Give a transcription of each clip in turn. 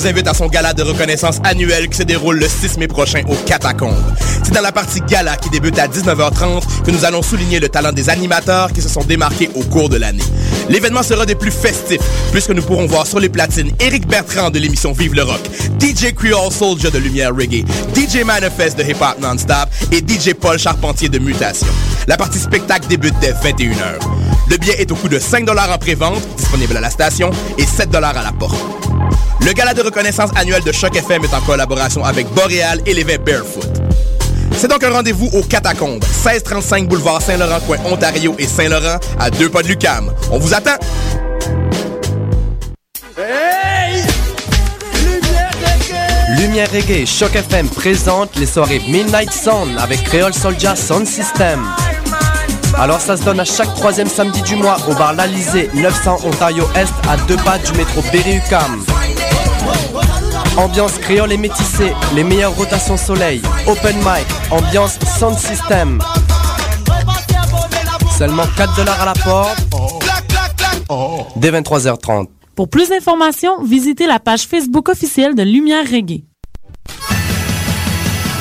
Vous invite à son gala de reconnaissance annuel qui se déroule le 6 mai prochain au Catacombes. C'est dans la partie gala qui débute à 19h30 que nous allons souligner le talent des animateurs qui se sont démarqués au cours de l'année. L'événement sera des plus festifs puisque nous pourrons voir sur les platines Éric Bertrand de l'émission Vive le Rock, DJ Creole Soldier de Lumière Reggae, DJ Manifest de Hip Hop Non-Stop et DJ Paul Charpentier de Mutation. La partie spectacle débute dès 21h. Le billet est au coût de 5 en pré-vente, disponible à la station, et 7 à la porte. Le gala de reconnaissance annuel de Choc FM est en collaboration avec Boréal et l'évêque Barefoot. C'est donc un rendez-vous au Catacombes, 1635 boulevard Saint-Laurent, coin Ontario et Saint-Laurent, à deux pas de Lucam. On vous attend! Hey! Lumière Reggae! Choc FM présente les soirées Midnight Sound avec Creole Soldier Sound System. Alors ça se donne à chaque troisième samedi du mois au bar L'Alizé, 900 Ontario Est, à deux pas du métro Berry-UQAM. Ambiance créole et métissée, les meilleures rotations soleil, open mic, ambiance sound system. Seulement 4 dollars à la porte. Dès 23h30. Pour plus d'informations, visitez la page Facebook officielle de Lumière Reggae.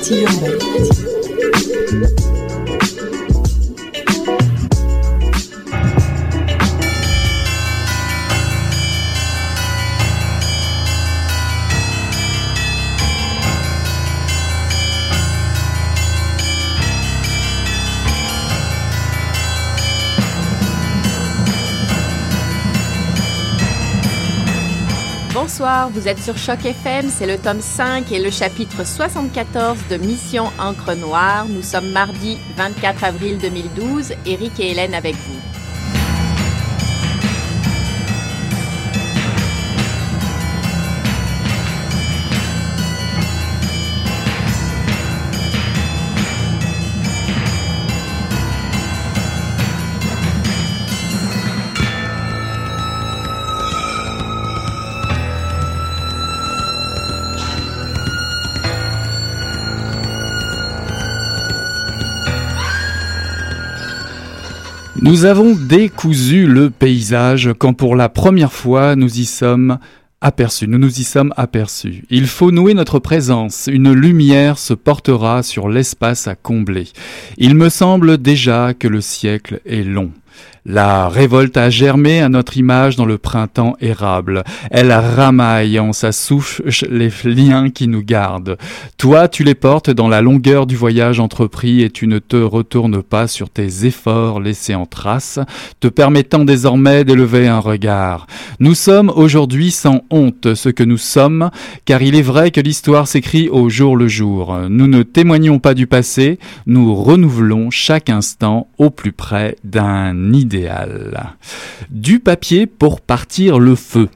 既认为 vous êtes sur Choc FM, c'est le tome 5 et le chapitre 74 de Mission Encre Noire. Nous sommes mardi 24 avril 2012, Eric et Hélène avec vous. Nous avons décousu le paysage quand pour la première fois nous y sommes aperçus, nous nous y sommes aperçus. Il faut nouer notre présence, une lumière se portera sur l'espace à combler. Il me semble déjà que le siècle est long. La révolte a germé à notre image dans le printemps érable. Elle ramaille en sa souche les liens qui nous gardent. Toi, tu les portes dans la longueur du voyage entrepris et tu ne te retournes pas sur tes efforts laissés en trace, te permettant désormais d'élever un regard. Nous sommes aujourd'hui sans honte ce que nous sommes, car il est vrai que l'histoire s'écrit au jour le jour. Nous ne témoignons pas du passé, nous renouvelons chaque instant au plus près d'un idéal. Du papier pour partir le feu.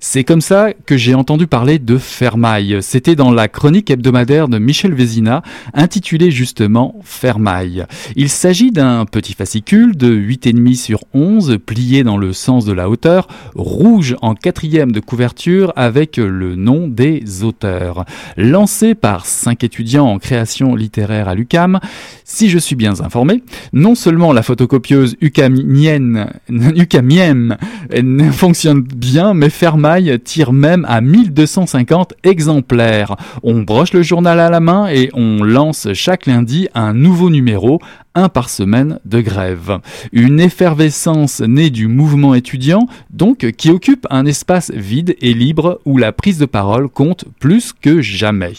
C'est comme ça que j'ai entendu parler de Fermaille. C'était dans la chronique hebdomadaire de Michel Vézina, intitulée justement Fermaille. Il s'agit d'un petit fascicule de 8,5 sur 11, plié dans le sens de la hauteur, rouge en quatrième de couverture avec le nom des auteurs. Lancé par cinq étudiants en création littéraire à l'UCAM, si je suis bien informé, non seulement la photocopieuse UCAMienne, UCAMienne fonctionne bien, mais Fermaille tire même à 1250 exemplaires. On broche le journal à la main et on lance chaque lundi un nouveau numéro un par semaine de grève. Une effervescence née du mouvement étudiant, donc, qui occupe un espace vide et libre où la prise de parole compte plus que jamais.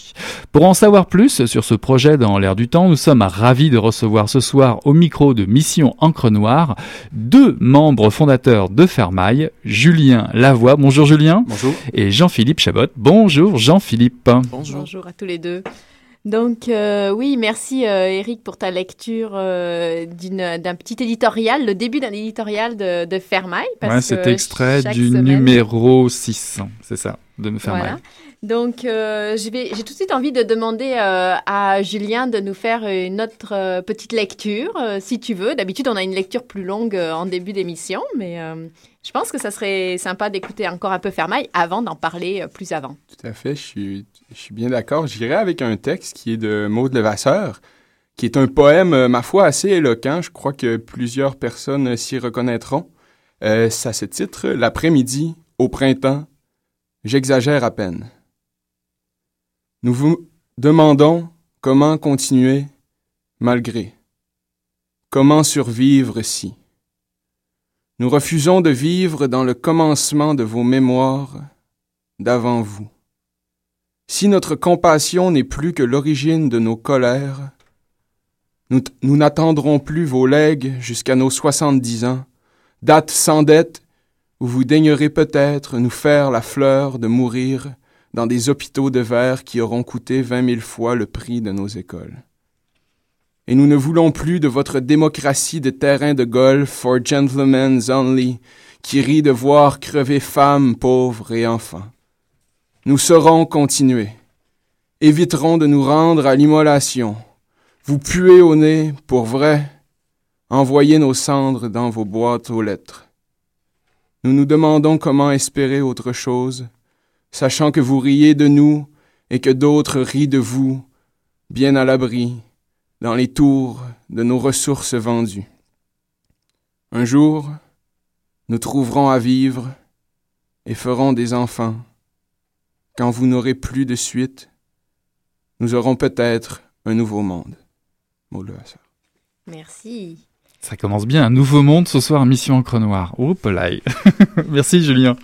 Pour en savoir plus sur ce projet dans l'air du temps, nous sommes ravis de recevoir ce soir au micro de Mission Encre Noire deux membres fondateurs de Fermaille, Julien Lavoie. Bonjour Bonjour Julien. Bonjour. Et Jean-Philippe Chabot. Bonjour Jean-Philippe. Bonjour. Bonjour à tous les deux. Donc euh, oui, merci euh, Eric pour ta lecture euh, d'un petit éditorial, le début d'un éditorial de, de Fermaille. Ouais, cet extrait du numéro 600, c'est ça, de Fermaille. Voilà. Donc, euh, j'ai tout de suite envie de demander euh, à Julien de nous faire une autre euh, petite lecture, si tu veux. D'habitude, on a une lecture plus longue en début d'émission, mais je pense que ça serait sympa d'écouter encore un peu Fermaille avant d'en parler plus avant. Tout à fait, je suis, je suis bien d'accord. J'irai avec un texte qui est de Maud Levasseur, qui est un poème, ma foi, assez éloquent. Je crois que plusieurs personnes s'y reconnaîtront. ça se titre L'après-midi, au printemps, j'exagère à peine. Nous vous demandons comment continuer malgré, comment survivre si. Nous refusons de vivre dans le commencement de vos mémoires d'avant vous. Si notre compassion n'est plus que l'origine de nos colères, nous, n'attendrons plus vos legs jusqu'à nos soixante-dix ans, date sans dette où vous daignerez peut-être nous faire la fleur de mourir dans des hôpitaux de verre qui auront coûté vingt mille fois le prix de nos écoles. Et nous ne voulons plus de votre démocratie de terrain de golf for gentlemen only, qui rit de voir crever femmes, pauvres et enfants. Nous saurons continuer, éviterons de nous rendre à l'immolation, vous puez au nez, pour vrai, envoyer nos cendres dans vos boîtes aux lettres. Nous nous demandons comment espérer autre chose, sachant que vous riez de nous et que d'autres rient de vous, bien à l'abri, dans les tours de nos ressources vendues. Un jour, nous trouverons à vivre et ferons des enfants. Quand vous n'aurez plus de suite, nous aurons peut-être un nouveau monde. Merci. Ça commence bien, un nouveau monde ce soir, Mission Encre Noire. Oups là. Merci Julien.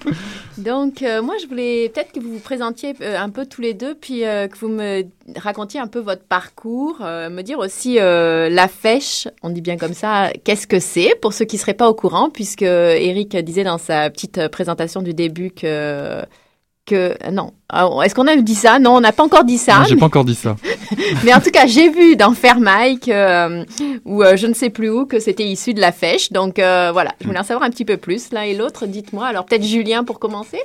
Donc euh, moi je voulais peut-être que vous vous présentiez euh, un peu tous les deux, puis euh, que vous me racontiez un peu votre parcours, me dire aussi la fèche, on dit bien comme ça, qu'est-ce que c'est pour ceux qui ne seraient pas au courant, puisque Eric disait dans sa petite présentation du début que que non. Est-ce qu'on a dit ça? Non, on n'a pas encore dit ça. J'ai pas encore dit ça. mais en tout cas, j'ai vu dans Fairmike ou je ne sais plus où que c'était issu de la fèche. Donc voilà, je voulais en savoir un petit peu plus l'un et l'autre. Dites-moi. Alors peut-être Julien pour commencer.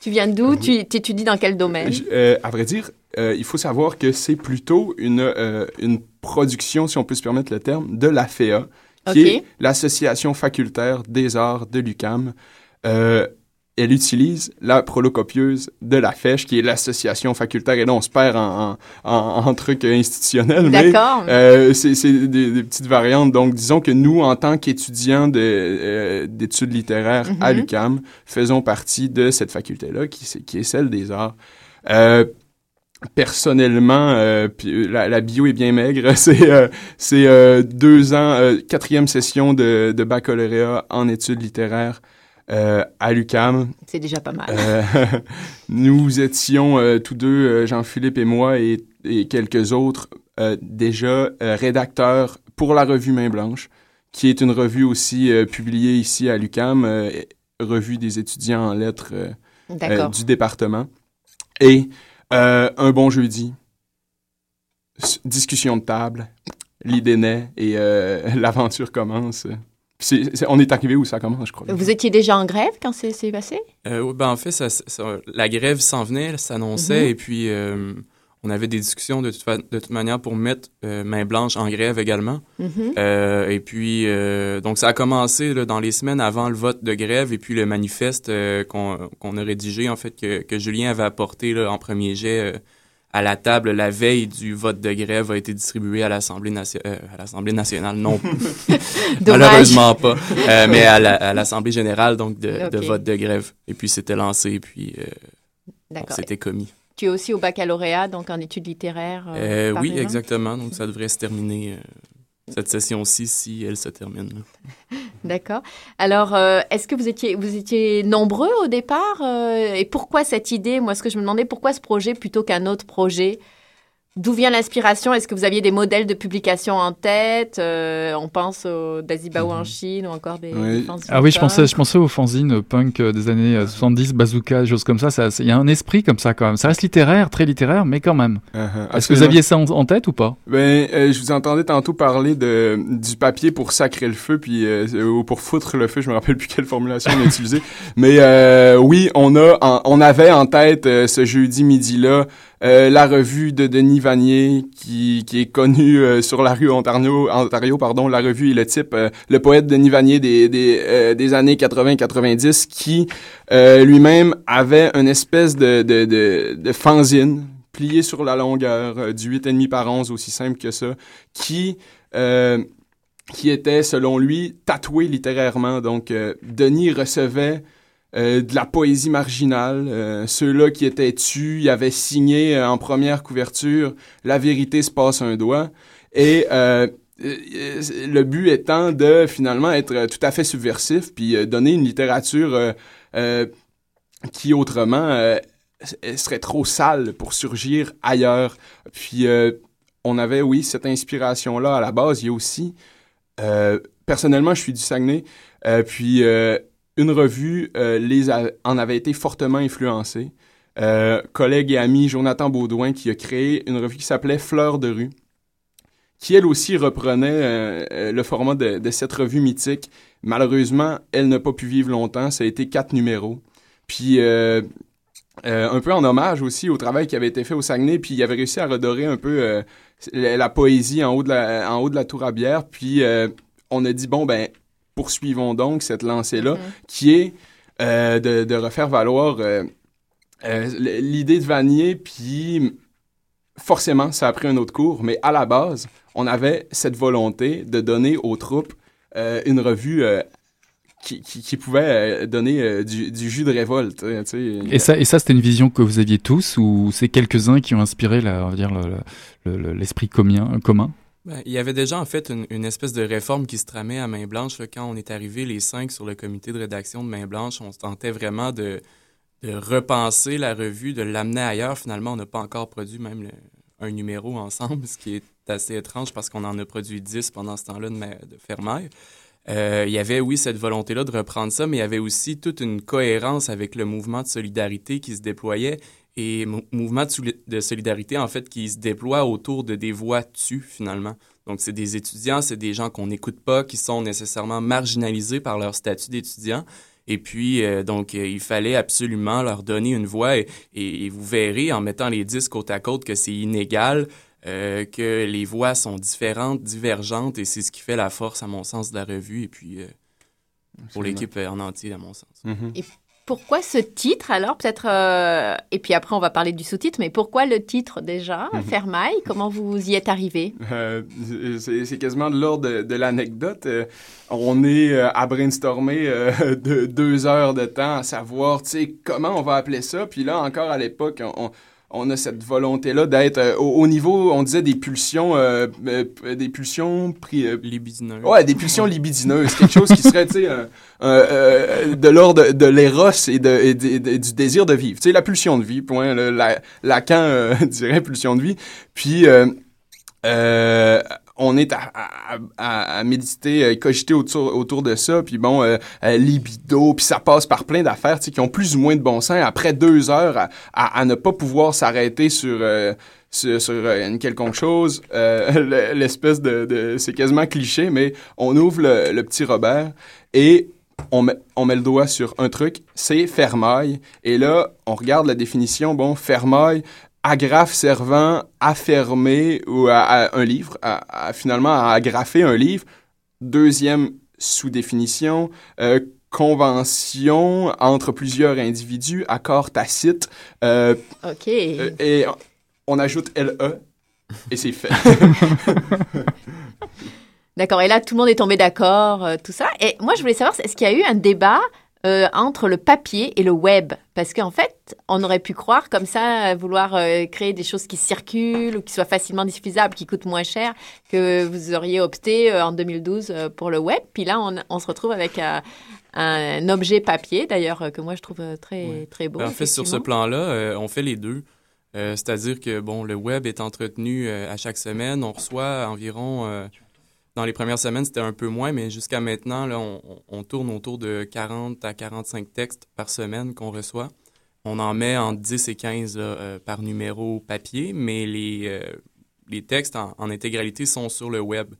Tu viens d'où? Tu étudies dans quel domaine? Euh, À vrai dire, euh, il faut savoir que c'est plutôt une, euh, une production, si on peut se permettre le terme, de l'AFEA, qui est l'Association facultaire des arts de l'UCAM elle utilise la prolocopieuse de la Fèche, qui est l'association facultaire. Et là, on se perd en, en, en, trucs institutionnels. Mais euh, c'est des, des, petites variantes. Donc, disons que nous, en tant qu'étudiants euh, d'études littéraires à mhm. l'UCAM, faisons partie de cette faculté-là, qui, qui est celle des arts. Euh, personnellement, euh, la, la, bio est bien maigre. C'est euh, c'est euh, deux ans, quatrième session de, de baccalauréat en études littéraires euh, à l'UCAM. C'est déjà pas mal. Euh, nous étions euh, tous deux, Jean-Philippe et moi, et, quelques autres, déjà rédacteurs pour la revue Main Blanche, qui est une revue aussi publiée ici à l'UCAM, revue des étudiants en lettres du département. Et un bon jeudi, discussion de table, l'idée naît et l'aventure commence on est arrivé où ça commence, je crois? Vous étiez déjà en grève quand c'est passé? Euh, ben, en fait, ça, la grève s'en venait, s'annonçait, mhm. et puis euh, on avait des discussions de toute, de toute manière pour mettre euh, Main Blanche en grève également. Mhm. et puis, donc ça a commencé dans les semaines avant le vote de grève, et puis le manifeste qu'on a rédigé, en fait, que, que Julien avait apporté en premier jet à la table la veille du vote de grève a été distribué à l'Assemblée euh, à l'Assemblée nationale, non, malheureusement pas, euh, mais à l'Assemblée générale donc de, vote de grève. Et puis c'était lancé, et puis euh, c'était commis. Tu es aussi au baccalauréat, donc en études littéraires. oui, exactement. Donc ça devrait se terminer cette session-ci si elle se termine. D'accord. Alors, euh, est-ce que vous étiez, vous étiez nombreux au départ euh, Et pourquoi cette idée? Moi, ce que je me demandais, pourquoi ce projet plutôt qu'un autre projet? D'où vient l'inspiration? Est-ce que vous aviez des modèles de publication en tête euh, On pense au Dazibao en mhm. Chine ou encore des, oui. Ah oui, je pensais, je pensais aux fanzines punk euh, des années 70, euh, bazooka, des choses comme ça. Il y a un esprit comme ça quand même. Ça reste littéraire, très littéraire, mais quand même. Uh-huh. Est-ce que vous aviez ça en, tête ou pas? Ben, je vous entendais tantôt parler de du papier pour sacrer le feu, puis ou pour foutre le feu. Je me rappelle plus quelle formulation on a utilisée. Mais oui, on a, on avait en tête ce jeudi midi là euh, la revue de Denis Vanier, qui, est connue euh, sur la rue Ontario, Ontario pardon, la revue et le type, euh, le poète Denis Vanier des, années 80-90, qui lui-même avait une espèce de, fanzine plié sur la longueur du 8,5 par 11, aussi simple que ça, qui qui était, selon lui, tatoué littérairement. Donc, Denis recevait euh, de la poésie marginale. Euh, ceux-là qui étaient tués, ils avaient signé euh, en première couverture La vérité se passe un doigt. Et le but étant de finalement être tout à fait subversif, puis donner une littérature qui autrement serait trop sale pour surgir ailleurs. Puis on avait, oui, cette inspiration-là à la base. Il y a aussi, personnellement, je suis du Saguenay, puis une revue euh, les en avait été fortement influencée. Euh, collègue et ami Jonathan Baudouin qui a créé une revue qui s'appelait Fleurs de rue, qui elle aussi reprenait euh, le format de, cette revue mythique. Malheureusement, elle n'a pas pu vivre longtemps. Ça a été quatre numéros. Puis un peu en hommage aussi au travail qui avait été fait au Saguenay, puis il avait réussi à redorer un peu la, poésie en haut de la tour à bière. Puis on a dit bon ben poursuivons donc cette lancée-là, mm-hmm. qui est euh, de, refaire valoir euh, euh, l'idée de Vanier, puis forcément, ça a pris un autre cours, mais à la base, on avait cette volonté de donner aux troupes une revue qui, pouvait donner du, jus de révolte. Et ça, et ça c'était une vision que vous aviez tous, ou c'est quelques-uns qui ont inspiré l'esprit commun, commun? Ben, il y avait déjà en fait une, espèce de réforme qui se tramait à Main Blanche. quand on est arrivé les cinq sur le comité de rédaction de Main Blanche, on tentait vraiment de, repenser la revue, de l'amener ailleurs. Finalement, on n'a pas encore produit même un numéro ensemble, ce qui est assez étrange parce qu'on en a produit dix pendant ce temps-là de, de. Euh, il y avait, oui, cette volonté-là de reprendre ça, mais il y avait aussi toute une cohérence avec le mouvement de solidarité qui se déployait et mouvement de, solidarité, en fait, qui se déploie autour de des voix tues, finalement. Donc, c'est des étudiants, c'est des gens qu'on n'écoute pas, qui sont nécessairement marginalisés par leur statut d'étudiant. Et puis, euh, donc, euh, il fallait absolument leur donner une voix. Et, vous verrez, en mettant les disques côte à côte, que c'est inégal, euh, que les voix sont différentes, divergentes, et c'est ce qui fait la force, à mon sens, de la revue. Et puis, pour l'équipe en entier, à mon sens. Mm-hmm. Pourquoi ce titre alors? Peut-être. Euh, et puis après, on va parler du sous-titre, mais pourquoi le titre déjà? Mhm. Fermaille Comment vous y êtes arrivé? Euh, C'est quasiment de l'ordre de, l'anecdote. Euh, on est à brainstormer de deux heures de temps à savoir, tu sais, comment on va appeler ça? Puis là, encore à l'époque, on, on a cette volonté-là d'être euh, au, niveau, on disait des pulsions, euh, euh, des pulsions libidineuses. Ouais, des pulsions libidineuses, quelque chose qui serait, tu sais, de l'ordre de, l'éros et, de, du désir de vivre. Tu sais, la pulsion de vie, point. la, Lacan dirait pulsion de vie. Puis on est à, à, à, méditer, à cogiter autour, autour de ça, puis bon, euh, euh, libido, puis ça passe par plein d'affaires qui ont plus ou moins de bon sens. Après deux heures, à, ne pas pouvoir s'arrêter sur, euh, sur, une quelconque chose, l'espèce de... c'est quasiment cliché, mais on ouvre le, le petit Robert et on met, on met le doigt sur un truc, c'est fermaille. Et là, on regarde la définition. Bon, fermaille, agrafe servant à fermer ou à, un livre, à, finalement à agrafer un livre. Deuxième sous-définition, euh, convention entre plusieurs individus, accord tacite. Euh, OK. Euh, et on ajoute LE et c'est fait. D'accord. Et là, tout le monde est tombé d'accord, tout ça. Et moi, je voulais savoir, est-ce qu'il y a eu un débat euh, entre le papier et le web. Parce qu'en fait, on aurait pu croire comme ça, vouloir euh, créer des choses qui circulent ou qui soient facilement diffusables, qui coûtent moins cher, que vous auriez opté euh, en 2012 pour le web. Puis là, on, se retrouve avec un objet papier, d'ailleurs, que moi je trouve très, très beau. Ben, en fait, sur ce plan-là, on fait les deux. C'est-à-dire que bon, le web est entretenu à chaque semaine. On reçoit environ dans les premières semaines, c'était un peu moins, mais jusqu'à maintenant, là, on, tourne autour de 40 à 45 textes par semaine qu'on reçoit. On en met entre 10 et 15 par numéro papier, mais les, les textes en, intégralité sont sur le web.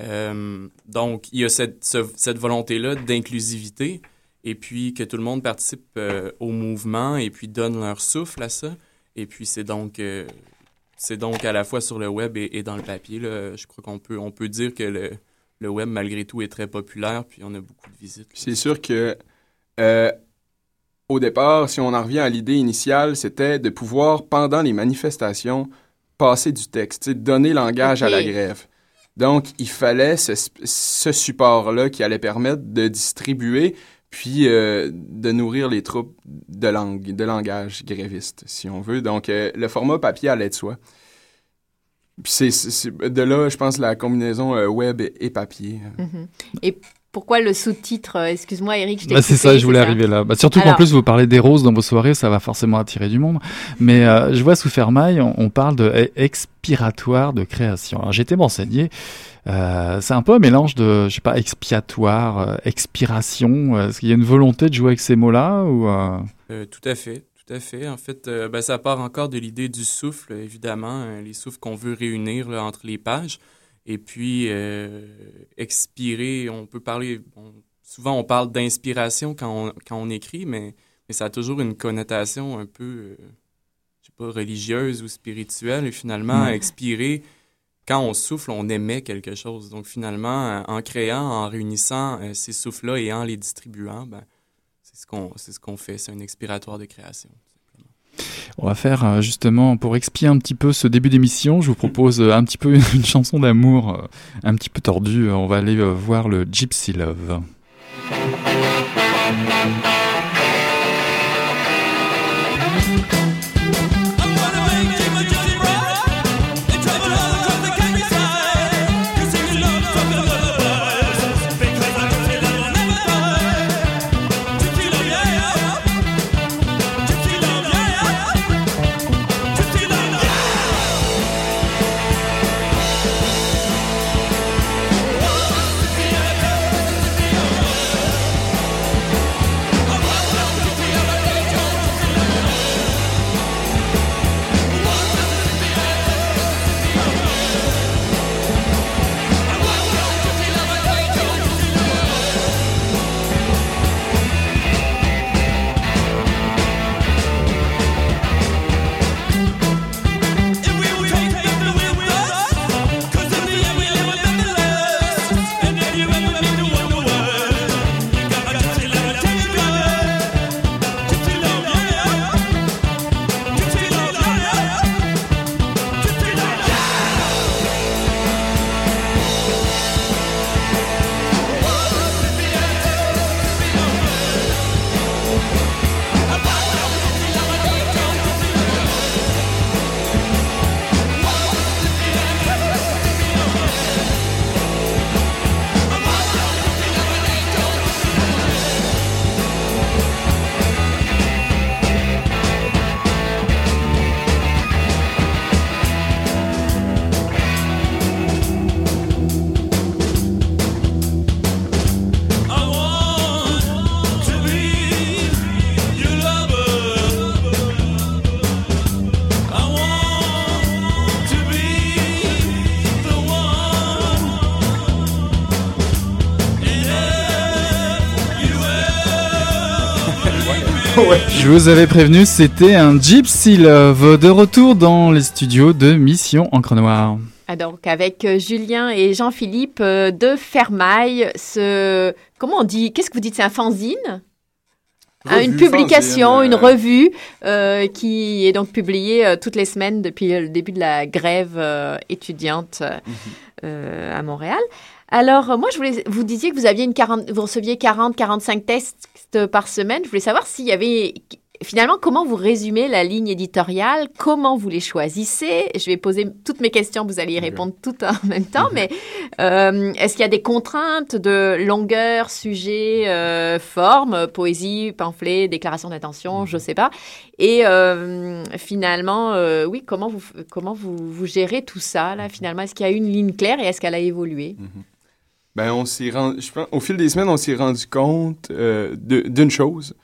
Euh, donc, il y a cette, cette volonté-là d'inclusivité et puis que tout le monde participe euh, au mouvement et puis donne leur souffle à ça. Et puis, c'est donc, euh, c'est donc à la fois sur le web et, dans le papier. Là, je crois qu'on peut, on peut dire que le, le, web, malgré tout, est très populaire puis on a beaucoup de visites. C'est sûr que au départ, si on en revient à l'idée initiale, c'était de pouvoir, pendant les manifestations, passer du texte, donner langage à la grève. Donc, il fallait ce, support-là qui allait permettre de distribuer puis euh, de nourrir les troupes de langue, de langage gréviste, si on veut. Donc, euh, le format papier allait de soi. Puis c'est de là, je pense, la combinaison euh, web et, papier. Mm-hmm. Et pourquoi le sous-titre Excuse-moi, Eric, je t'ai bah, C'est ça, je voulais arriver là. Bah, surtout qu'en plus, vous parlez des roses dans vos soirées, ça va forcément attirer du monde. Mais euh, je vois sous Fermaille, on, parle de e, expiratoire de création. Alors, j'ai été m'enseigner. Euh, c'est un peu un mélange de, je sais pas, expiatoire, euh, expiration. Est-ce qu'il y a une volonté de jouer avec ces mots-là ou Tout à fait. Tout à fait. En fait, ben, ça part encore de l'idée du souffle, évidemment, les souffles qu'on veut réunir entre les pages. Et puis, euh, expirer, on peut parler, souvent on parle d'inspiration quand on, quand on écrit, mais, mais ça a toujours une connotation un peu, euh, je sais pas, religieuse ou spirituelle. Et finalement, expirer, quand on souffle, on émet quelque chose. Donc finalement, en créant, en réunissant euh, ces souffles-là et en les distribuant, ben, c'est ce qu'on ce qu'on fait. C'est un expiratoire de création. On va faire euh, justement, pour expier un petit peu ce début d'émission, je vous propose euh, un petit peu une chanson d'amour euh, un petit peu tordue. On va aller voir le Gypsy Love. Je vous avais prévenu, c'était un Gypsy Love de retour dans les studios de Mission Encre Noire. Ah, donc avec euh, Julien et Jean-Philippe euh, de Fermaille, ce comment on dit Qu'est-ce que vous dites C'est un fanzine? Ah, une publication, une revue euh, qui est donc publiée toutes les semaines depuis le début de la grève étudiante mhm. à Montréal. Alors, moi, je voulais, vous disiez que vous aviez une 40, vous receviez 40, 45 tests par semaine. Je voulais savoir s'il y avait finalement, comment vous résumez la ligne éditoriale? Comment vous les choisissez? Je vais poser toutes mes questions, vous allez y répondre toutes en même temps, mais euh, est-ce qu'il y a des contraintes de longueur, sujet, euh, forme, poésie, pamphlet, déclaration d'intention, je ne sais pas? Et euh, finalement, euh, oui, comment vous, comment vous, vous gérez tout ça, là, finalement? Est-ce qu'il y a une ligne claire et est-ce qu'elle a évolué? Mhm. Ben, on s'est je pense, au fil des semaines, on s'est rendu compte euh, d'une chose,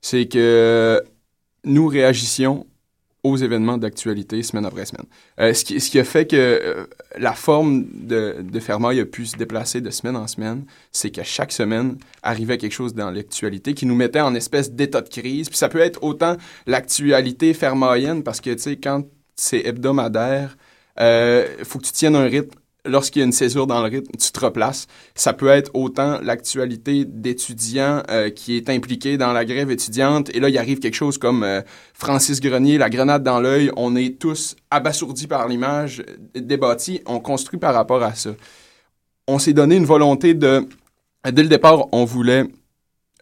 c'est que nous réagissions aux événements d'actualité semaine après semaine. Euh, ce, qui, ce qui a fait que euh, la forme de, de Fermaille a pu se déplacer de semaine en semaine, c'est qu'à chaque semaine arrivait quelque chose dans l'actualité qui nous mettait en espèce d'état de crise. Puis ça peut être autant l'actualité fermaïenne, parce que, tu sais, quand c'est hebdomadaire, il faut que tu tiennes un rythme lorsqu'il y a une césure dans le rythme, tu te replaces. Ça peut être autant l'actualité d'étudiants euh, qui est impliqué dans la grève étudiante. Et là, il arrive quelque chose comme euh, Francis Grenier, la grenade dans l'œil. On est tous abasourdis par l'image, débattis. On construit par rapport à ça. On s'est donné une volonté de... Dès le départ, on voulait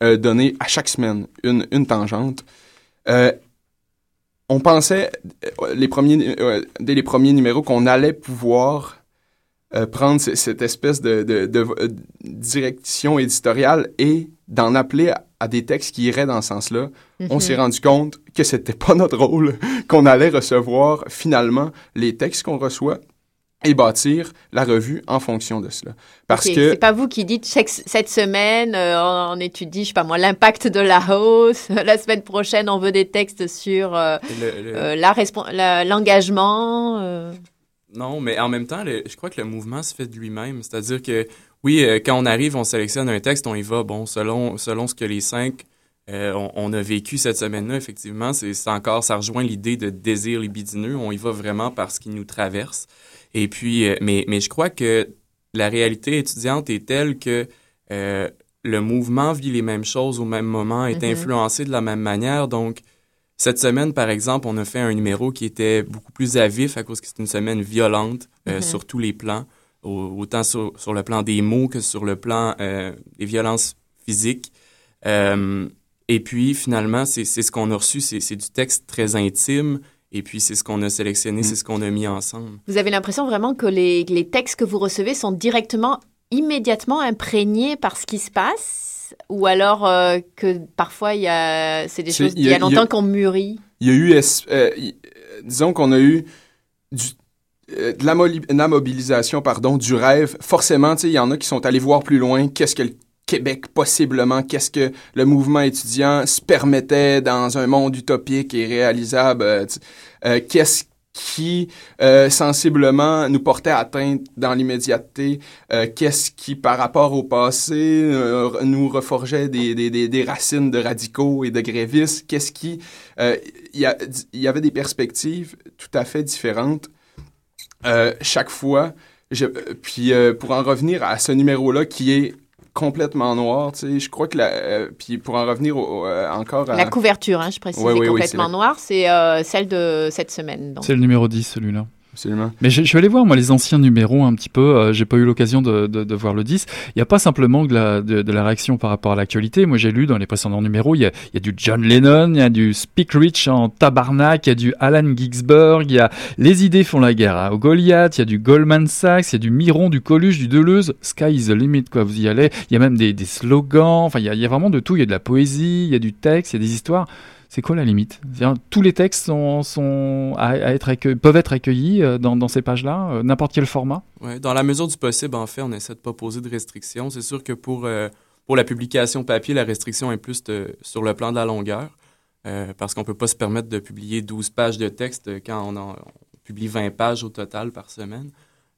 euh, donner à chaque semaine une, tangente. On pensait, dès les premiers numéros, qu'on allait pouvoir euh, prendre cette espèce de, de- de- euh, direction éditoriale et d'en appeler à, à des textes qui iraient dans ce sens-là. On Mhm. s'est rendu compte que c'était pas notre rôle, qu'on allait recevoir finalement les textes qu'on reçoit et bâtir la revue en fonction de cela. Parce Ok, que C'est pas vous qui dites chaque- cette semaine, euh, on, on étudie, je sais pas moi, l'impact de la hausse. La semaine prochaine, on veut des textes sur euh, Le- le- euh, Non, mais en même temps, le- je crois que le mouvement se fait de lui-même. C'est-à-dire que, oui, euh, quand on arrive, on sélectionne un texte, on y va, bon, selon, selon ce que les cinq, euh, on, on a vécu cette semaine-là, effectivement, c'est encore, ça rejoint l'idée de désir libidineux. On y va vraiment parce qu'il nous traverse. Et puis, euh, mais, mais je crois que la réalité étudiante est telle que euh, le mouvement vit les mêmes choses au même moment, est Mhm. influencé de la même manière. Donc, cette semaine, par exemple, on a fait un numéro qui était beaucoup plus à vif à cause que c'est une semaine violente euh, Mhm. sur tous les plans, au- autant sur, sur le plan des mots que sur le plan euh, des violences physiques. Euh, et puis, finalement, c'est c'est ce qu'on a reçu, c'est c'est du texte très intime, et puis c'est ce qu'on a sélectionné, c'est ce qu'on a mis ensemble. Vous avez l'impression vraiment que les, les textes que vous recevez sont directement, immédiatement imprégnés par ce qui se passe? Ou alors euh, que parfois il y a c'est des choses il y y a- longtemps qu'on mûrit. il y a eu, euh, y- euh, disons qu'on a eu du- euh, de, la mobilisation pardon, du rêve. Forcément, il y en a qui sont allés voir plus loin. Qu'est-ce que le Québec, possiblement, qu'est-ce que le mouvement étudiant se permettait dans un monde utopique et réalisable? qu'est-ce qui euh, sensiblement nous portait atteinte dans l'immédiateté, euh, qu'est-ce qui par rapport au passé euh, nous reforgeait des, des, des, racines de radicaux et de grévistes, qu'est-ce qui euh, il y, a- il y avait des perspectives tout à fait différentes euh, chaque fois? Je- euh, puis euh, pour en revenir à ce numéro-là qui est complètement noir, tu sais, je crois que la, euh, puis pour en revenir au- au- euh, encore à La couverture, hein, je précise, Ouais, est ouais, ouais, complètement la- noire, c'est euh, celle de cette semaine. C'est le numéro 10, celui-là. Mais je, je suis allé voir, moi, les anciens numéros un petit peu. euh, j'ai pas eu l'occasion de, voir le 10. Il n'y a pas simplement de la, réaction par rapport à l'actualité. Moi, j'ai lu dans les précédents numéros, il y a, du John Lennon, il y a du Speak Rich en tabarnak, il y a du Alan Ginsberg, il y a Les idées font la guerre à Goliath, il y a du Goldman Sachs, il y a du Miron, du Coluche, du Deleuze. Sky is the limit, quoi. Vous y allez. Il y a même des, slogans. Enfin, il y a vraiment de tout. Il y a de la poésie, il y a du texte, il y a des histoires. C'est quoi la limite? Tous les textes sont, à, être peuvent être accueillis euh, dans, ces pages-là, euh, n'importe quel format? Ouais, dans la mesure du possible, en fait, on essaie de pas poser de restrictions. C'est sûr que pour, euh, pour la publication papier, la restriction est plus sur le plan de la longueur, parce qu'on peut pas se permettre de publier 12 pages de texte quand on, en- on publie 20 pages au total par semaine.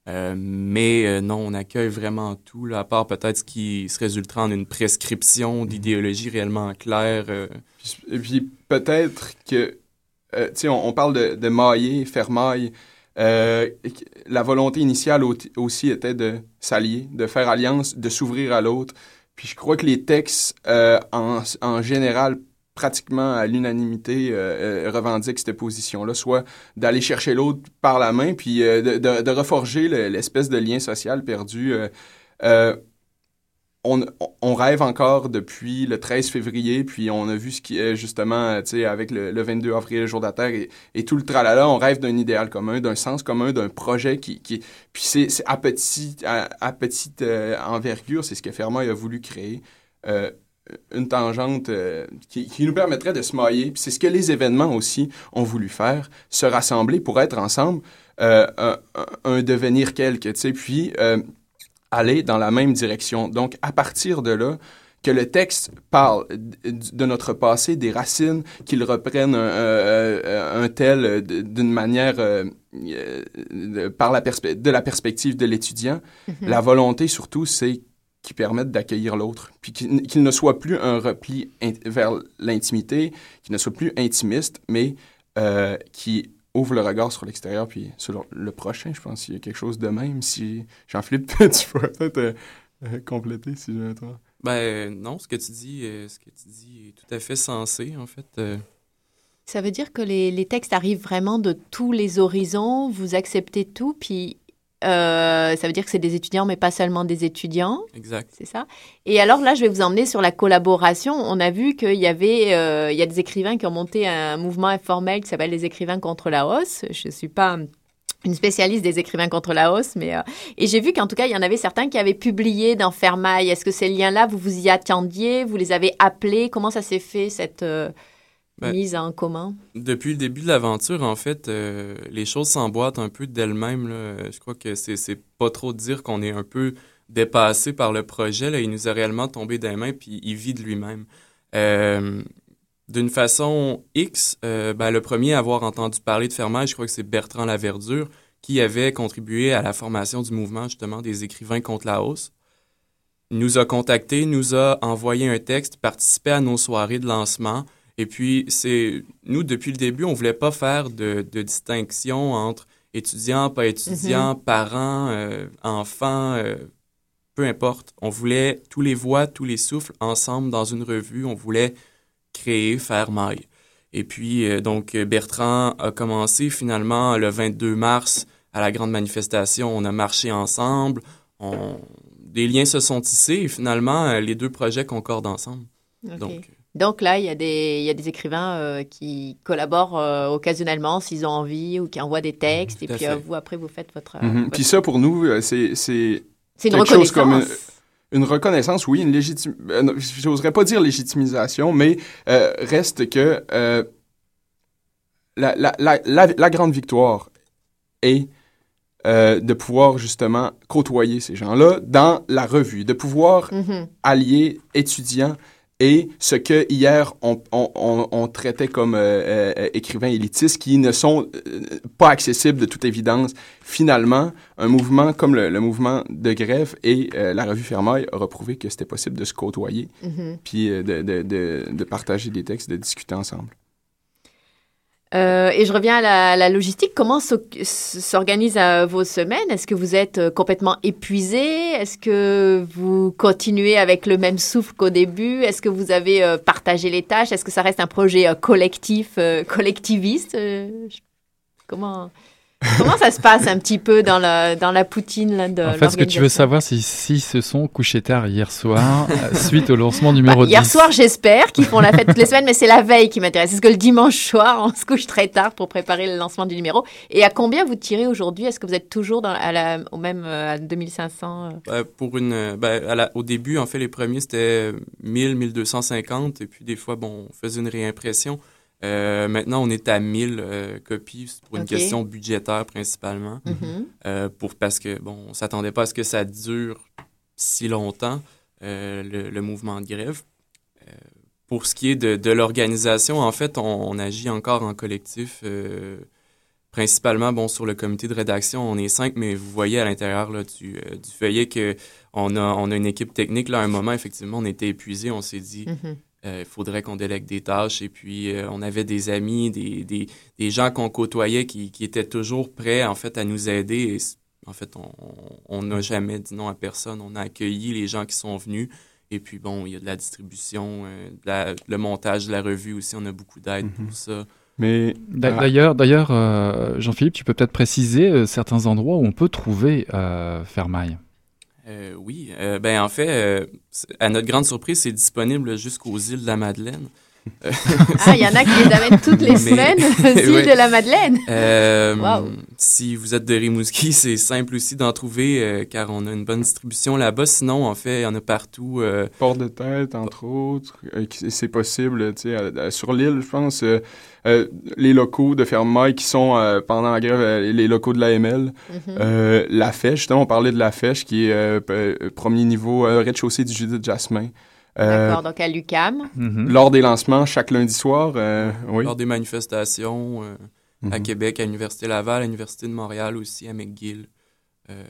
Euh, mais euh, non, on accueille vraiment tout, là, à part peut-être ce qui se résultera en une prescription d'idéologie réellement claire. euh, Puis, peut-être que, tu sais, on, on parle de, de mailler, faire maille. Et que la volonté initiale au- aussi était de s'allier, de faire alliance, de s'ouvrir à l'autre. Puis je crois que les textes, en, en général, pratiquement à l'unanimité, euh, euh, revendiquent cette position-là, soit d'aller chercher l'autre par la main, puis euh, de, reforger le- l'espèce de lien social perdu. euh, on, rêve encore depuis le 13 février, puis on a vu ce qui est justement, tu sais, avec le, 22 avril, le jour de la Terre, et, tout le tralala, on rêve d'un idéal commun, d'un sens commun, d'un projet qui, qui puis c'est à, petit, à, petite envergure, c'est ce que Fermat a voulu créer. Une tangente euh, qui, qui, nous permettrait de se mailler. C'est ce que les événements aussi ont voulu faire, se rassembler pour être ensemble, euh, un, un, devenir quelque, tu sais, puis euh, aller dans la même direction. Donc, à partir de là, que le texte parle de notre passé, des racines, qu'il reprenne un, un, tel d'une manière par la de la perspective de l'étudiant. Mm-hmm. La volonté, surtout, c'est qui permettent d'accueillir l'autre, puis qu'il ne soit plus un repli vers l'intimité, qu'il ne soit plus intimiste, mais euh, qui ouvre le regard sur l'extérieur, puis sur le prochain, je pense qu'il y a quelque chose de même. Si Jean-Philippe, tu pourrais peut-être euh, euh, compléter si je toi. Ben non, ce que tu dis, ce que tu dis est tout à fait sensé, en fait. Ça veut dire que les, les, textes arrivent vraiment de tous les horizons, vous acceptez tout, puis euh, ça veut dire que c'est des étudiants, mais pas seulement des étudiants. Exact. C'est ça. Et alors là, je vais vous emmener sur la collaboration. On a vu qu'il y avait, euh, il y a des écrivains qui ont monté un mouvement informel qui s'appelle les écrivains contre la hausse. Je ne suis pas une spécialiste des écrivains contre la hausse, mais euh, et j'ai vu qu'en tout cas il y en avait certains qui avaient publié dans Fermaille. Est-ce que ces liens-là, vous vous y attendiez, vous les avez appelés? Comment ça s'est fait cette ben, mise en commun? Depuis le début de l'aventure, en fait, euh, les choses s'emboîtent un peu d'elles-mêmes. Je crois que c'est pas trop dire qu'on est un peu dépassé par le projet. Là. Il nous a réellement tombé des mains, puis il vit de lui-même. Euh, d'une façon X, euh, ben, le premier à avoir entendu parler de fermage, je crois que c'est Bertrand Laverdure, qui avait contribué à la formation du mouvement, justement, des écrivains contre la hausse. Il nous a contactés, nous a envoyé un texte, participé à nos soirées de lancement, et puis, c'est nous, depuis le début, on voulait pas faire de, de distinction entre étudiants, pas étudiants, mm-hmm. parents, euh, enfants, euh, peu importe. On voulait tous les voix, tous les souffles ensemble dans une revue. On voulait créer, faire maille. Et puis, euh, donc, Bertrand a commencé finalement le 22 mars à la grande manifestation. On a marché ensemble. On... Des liens se sont tissés et finalement, les deux projets concordent ensemble. Donc, donc là, il y a des, il y a des écrivains euh, qui collaborent euh, occasionnellement s'ils ont envie ou qui envoient des textes. et puis euh, vous, après, vous faites votre. Mhm. Puis ça, pour nous, c'est. C'est une reconnaissance. comme une, reconnaissance, oui, une légitime. J'oserais pas dire légitimisation, mais reste que la, la, la, la, grande victoire est de pouvoir justement côtoyer ces gens-là dans la revue, de pouvoir mhm. allier étudiants et ce que hier on, on, on, traitait comme euh, euh, écrivains élitistes qui ne sont euh, pas accessibles de toute évidence. Finalement, un mouvement comme le, mouvement de grève et la revue Fermaille a reprouvé que c'était possible de se côtoyer, mm-hmm. puis de, de, de, de partager des textes, de discuter ensemble. Euh, et je reviens à la, logistique. Comment s'organisent euh, vos semaines? Est-ce que vous êtes euh, complètement épuisé? Est-ce que vous continuez avec le même souffle qu'au début? Est-ce que vous avez partagé les tâches? Est-ce que ça reste un projet collectif, collectiviste Comment Comment ça se passe un petit peu dans la, dans la poutine là, de En fait, ce que tu veux savoir, c'est si se sont couchés tard hier soir, euh, suite au lancement numéro bah, 10. Hier soir, j'espère qu'ils font la fête toutes les semaines, mais c'est la veille qui m'intéresse. Est-ce que le dimanche soir, on se couche très tard pour préparer le lancement du numéro Et à combien vous tirez aujourd'hui? Est-ce que vous êtes toujours dans, à la, au même euh, à 2500 euh? bah, Pour une, bah, au début, en fait, les premiers, c'était 1000, 1250, et puis des fois, bon, on faisait une réimpression. Euh, maintenant, on est à 1000 euh, copies pour une question budgétaire principalement. Mm-hmm. euh, pour, parce que, bon, on s'attendait pas à ce que ça dure si longtemps, le, le, mouvement de grève. Pour ce qui est de, de l'organisation, en fait, on, on, agit encore en collectif. principalement, bon, sur le comité de rédaction, on est cinq, mais vous voyez à l'intérieur du, du feuillet que on a, on a une équipe technique. Là, à un moment, effectivement, on était épuisé. On s'est dit. Euh, il faudrait qu'on délègue des tâches. Et puis, euh, on avait des amis, des, des, des gens qu'on côtoyait qui, qui, étaient toujours prêts, en fait, à nous aider. Et, en fait, on n'a jamais dit non à personne. On a accueilli les gens qui sont venus. Et puis, bon, il y a de la distribution, euh, le montage de la revue aussi. On a beaucoup d'aide mm-hmm. pour ça. Mais d'ailleurs, d'ailleurs, Jean-Philippe, tu peux peut-être préciser certains endroits où on peut trouver Fermaille. Euh, oui. Euh, ben, en fait, euh, à notre grande surprise, c'est disponible jusqu'aux îles de la Madeleine. ah, il y en a qui les amènent toutes les semaines îles de la Madeleine. Wow. Si vous êtes de Rimouski, c'est simple aussi d'en trouver car on a une bonne distribution là-bas. Sinon, en fait, il y en a partout. Port de tête, entre autres. c'est possible, tu sais, sur l'île, je pense. les locaux de Fermaille qui sont pendant la grève, les locaux de l'AML. Mm la Fèche, justement, on parlait de la Fèche qui est premier niveau, rez-de-chaussée du Judith Jasmin. D'accord, donc à l'UCAM. Mhm. Lors des lancements, chaque lundi soir, euh, oui. Lors des manifestations euh, à mhm. Québec, à l'Université Laval, à l'Université de Montréal aussi, à McGill. Euh,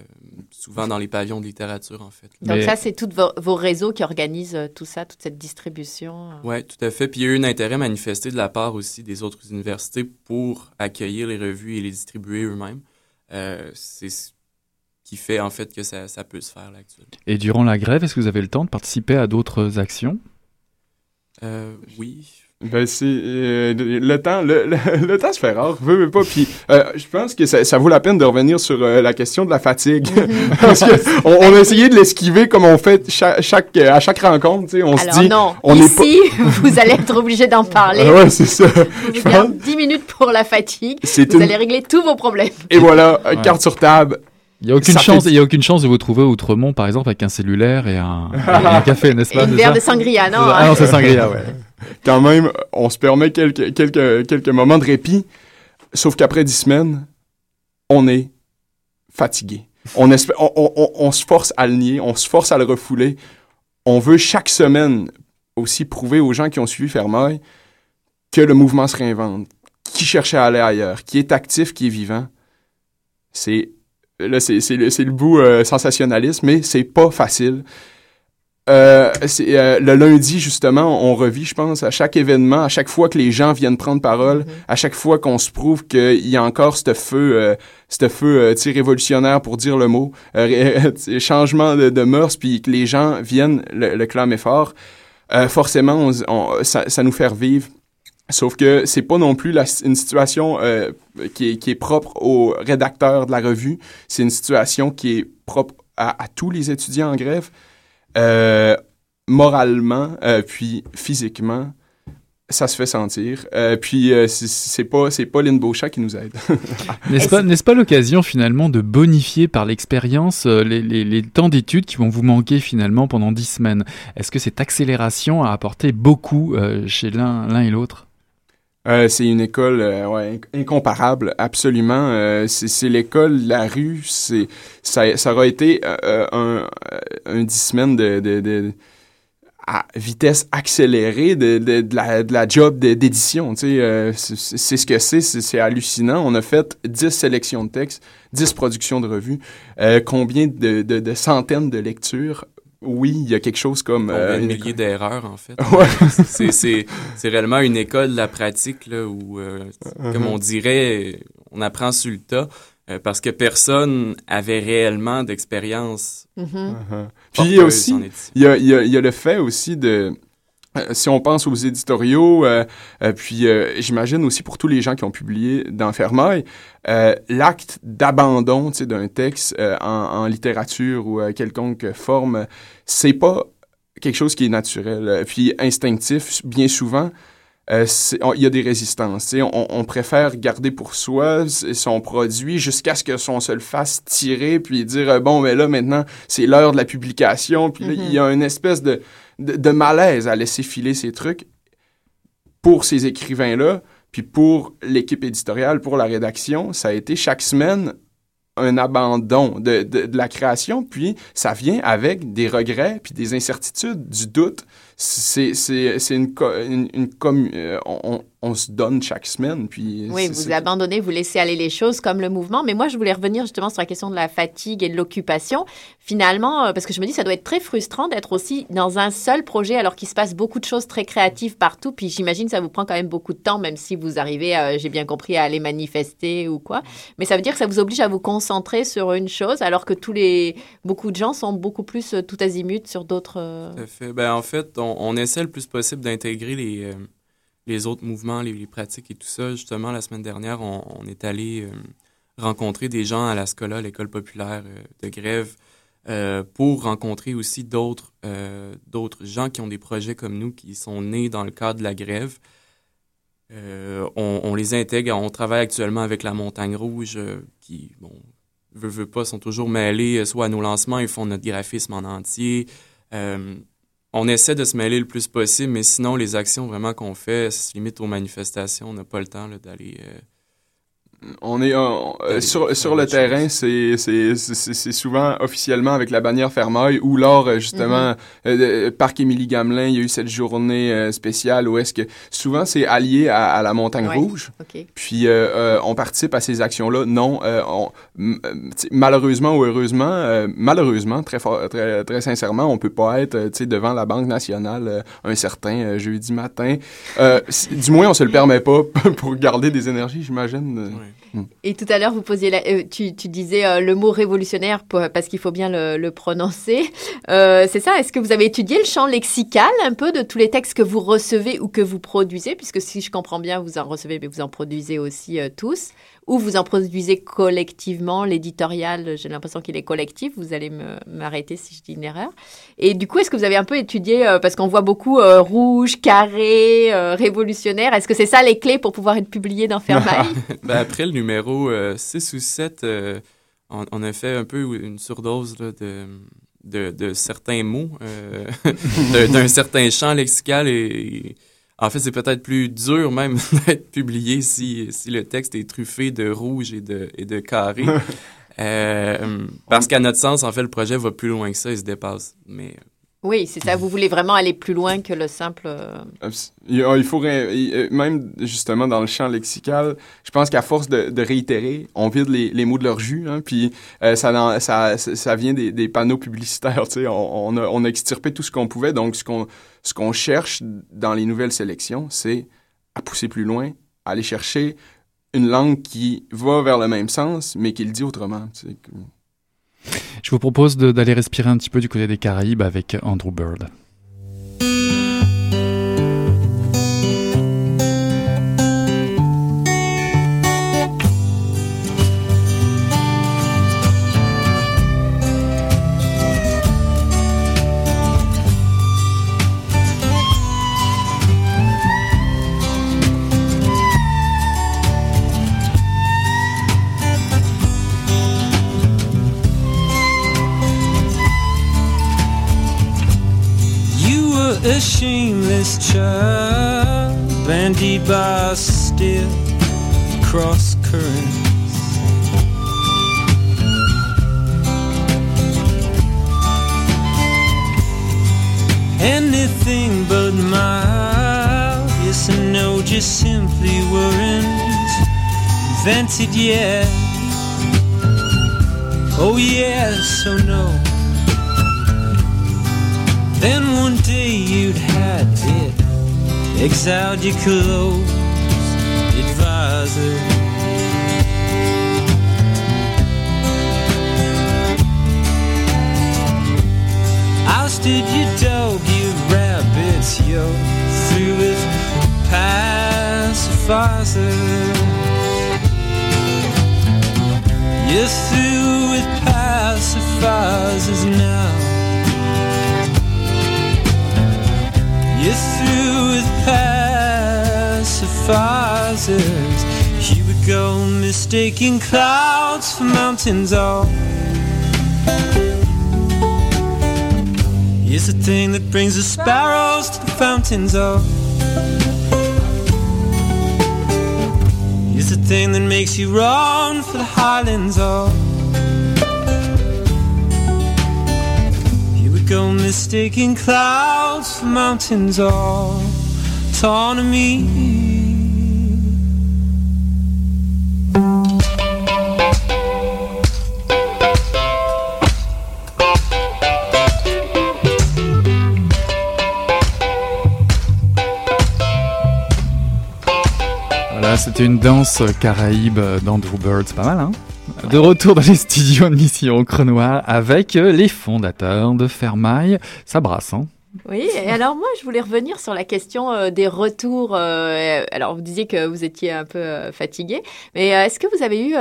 souvent dans les pavillons de littérature, en fait. Donc ça, c'est tous vos, réseaux qui organisent tout ça, toute cette distribution? Oui, tout à fait. Puis il y a eu un intérêt manifesté de la part aussi des autres universités pour accueillir les revues et les distribuer eux-mêmes. c'est qui fait en fait que ça, ça peut se faire là actuellement. Et durant la grève, est-ce que vous avez le temps de participer à d'autres actions? Euh, Oui. Ben c'est euh, le temps le, le, temps se fait rare. Veux, pas. Puis euh, je pense que ça, ça, vaut la peine de revenir sur euh, la question de la fatigue. Mhm. parce que on, on, a essayé de l'esquiver comme on fait chaque, chaque à chaque rencontre tu sais. On se dit non, on ici pas... vous allez être obligé d'en parler. Ah ouais c'est ça. Je pense... 10 minutes pour la fatigue. Vous allez régler tous vos problèmes. Et voilà carte sur table il n'y a aucune chance, il y a aucune chance de vous trouver Outremont, par exemple, avec un cellulaire et un, un café, n'est-ce pas? Et une verre de sangria, non? Ah non, c'est sangria, ouais. Quand même, on se permet quelques, quelques, quelques moments de répit, sauf qu'après dix semaines, on est fatigué. On, on, on, on, se force à le nier, on se force à le refouler. On veut chaque semaine aussi prouver aux gens qui ont suivi Fermaille que le mouvement se réinvente, qui cherchait à aller ailleurs, qui est actif, qui est vivant. C'est là, c'est, c'est, le, c'est le bout euh, sensationnaliste, mais c'est pas facile. Euh, c'est, euh, le lundi, justement, on revit, je pense, à chaque événement, à chaque fois que les gens viennent prendre parole, mm-hmm. à chaque fois qu'on se prouve qu'il y a encore ce feu, euh, ce feu euh, révolutionnaire pour dire le mot, changement de, de, mœurs, puis que les gens viennent le, le clamer fort, forcément, on, on, ça, ça nous fait revivre Sauf que c'est pas non plus une situation euh, qui, est, propre aux rédacteurs de la revue. C'est une situation qui est propre à, tous les étudiants en grève. Euh, moralement, euh, puis physiquement, ça se fait sentir. Puis c'est pas c'est pas Lynn Beauchat qui nous aide. n'est-ce pas n'est-ce pas l'occasion finalement de bonifier par l'expérience les, temps d'études qui vont vous manquer finalement pendant dix semaines? Est-ce que cette accélération a apporté beaucoup chez l'un l'un et l'autre? Euh, c'est une école euh, ouais, incomparable, absolument. Euh, c'est l'école, la rue, c'est ça, ça aura été un, un dix semaines de, de, de, à vitesse accélérée de, de, de, la, de la job d'édition. Sais, c'est ce que c'est, c'est hallucinant. On a fait dix sélections de textes, dix productions de revues, combien de, de, de centaines de lectures oui, il y a quelque chose comme... Euh, un millier d'erreurs, en fait? c'est réellement une école de la pratique, là, où, euh, uh-huh. comme on dirait, on apprend sur le tas, euh, parce que personne avait réellement d'expérience. Mm-hmm. Uh-huh. Puis il y a aussi, il y a, il y a le fait aussi de euh, si on pense aux éditoriaux, euh, euh, puis j'imagine aussi pour tous les gens qui ont publié dans Fermaille, l'acte d'abandon d'un texte en, littérature ou quelconque forme, c'est pas quelque chose qui est naturel, puis instinctif bien souvent. Il y a des résistances. On, on, préfère garder pour soi son produit jusqu'à ce que son se le fasse tirer, puis dire bon, mais là maintenant c'est l'heure de la publication. Puis il y a une espèce de de, malaise à laisser filer ces trucs pour ces écrivains-là, puis pour l'équipe éditoriale, pour la rédaction. Ça a été chaque semaine un abandon de, de, la création, puis ça vient avec des regrets, puis des incertitudes, du doute. C'est une, une, une, une euh, on, on se donne chaque semaine. Puis oui, vous abandonnez, vous laissez aller les choses comme le mouvement. Mais moi, je voulais revenir justement sur la question de la fatigue et de l'occupation. Finalement, euh, parce que je me dis, ça doit être très frustrant d'être aussi dans un seul projet alors qu'il se passe beaucoup de choses très créatives partout. Puis j'imagine que ça vous prend quand même beaucoup de temps, même si vous arrivez, j'ai bien compris, à aller manifester ou quoi. Mais ça veut dire que ça vous oblige à vous concentrer sur une chose alors que tous les beaucoup de gens sont beaucoup plus euh, tout azimut sur d'autres. Euh, fait. Ben, en fait, on, on, essaie le plus possible d'intégrer les les autres mouvements, les, pratiques et tout ça. Justement, la semaine dernière, on, est allé euh, rencontrer des gens à la Scola, l'école populaire euh, de grève, pour rencontrer aussi d'autres gens qui ont des projets comme nous, qui sont nés dans le cadre de la grève. On, on, les intègre. On travaille actuellement avec la Montagne Rouge, qui, bon, veut, veut pas, sont toujours mêlés, soit à nos lancements, ils font notre graphisme en entier on essaie de se mêler le plus possible, mais sinon, les actions vraiment qu'on fait se limitent aux manifestations. On n'a pas le temps d'aller euh, on est euh, sur, sur le terrain, c'est souvent officiellement avec la bannière Fermaille ou lors euh, justement mm-hmm. euh, Parc Émilie Gamelin, il y a eu cette journée spéciale où est-ce que souvent c'est allié à, la Montagne Rouge. Puis on participe à ces actions-là. Non, malheureusement ou heureusement, malheureusement, très, très, très sincèrement, on peut pas être devant la Banque nationale un certain jeudi matin. du moins, on se le permet pas pour garder des énergies, j'imagine. Mm. Et tout à l'heure, vous posiez euh, tu, disais euh, le mot révolutionnaire parce qu'il faut bien le, prononcer. Euh, c'est ça. Est-ce que vous avez étudié le champ lexical un peu de tous les textes que vous recevez ou que vous produisez, puisque si je comprends bien, vous en recevez, mais vous en produisez aussi tous ou vous en produisez collectivement. L'éditorial, j'ai l'impression qu'il est collectif. Vous allez m'arrêter si je dis une erreur. Et du coup, est-ce que vous avez un peu étudié, euh, parce qu'on voit beaucoup euh, rouge, carré, euh, révolutionnaire. Est-ce que c'est ça les clés pour pouvoir être publié dans Fermaille? ben, après le numéro 6 ou 7, on, a fait un peu une surdose de, de, de, certains mots, d'un certain champ lexical et en fait, c'est peut-être plus dur même d'être publié si, si le texte est truffé de rouge et de, et de carré. euh, parce qu'à notre sens, en fait, le projet va plus loin que ça, il se dépasse. Mais euh, oui, c'est ça. Vous voulez vraiment aller plus loin que le simple. Euh, il faut euh, même justement dans le champ lexical, je pense qu'à force de, réitérer, on vide les, mots de leur jus, hein, puis euh, ça, vient des, panneaux publicitaires. On, a, extirpé tout ce qu'on pouvait. Donc, ce qu'on cherche dans les nouvelles sélections, c'est à pousser plus loin, à aller chercher une langue qui va vers le même sens, mais qui le dit autrement. Je vous propose d'aller respirer un petit peu du côté des Caraïbes avec Andrew Bird. A shameless child, bandied by still cross currents. Anything but mild, yes and no, just simply weren't invented yet. Oh yes, oh no. Then one day exiled your close advisor. Ousted your dog, you rabbits, yo, through with pacifier. You're through with pacifiers now. You're through pacifiers. Here we go, mistaking clouds for mountains. All here's the thing that brings the sparrows to the fountains. Oh, here's the thing that makes you run for the highlands. Oh. He would go mistaking clouds for mountains oh. autonomy. Voilà, c'était une danse caraïbe d'Andrew Bird, c'est pas mal, hein de retour dans les studios de Mission Crenoir avec les fondateurs de Fermaille. Ça brasse, hein Oui, et alors moi, je voulais revenir sur la question euh, des retours. euh, alors, vous disiez que vous étiez un peu euh, fatigué, mais euh, est-ce que vous avez eu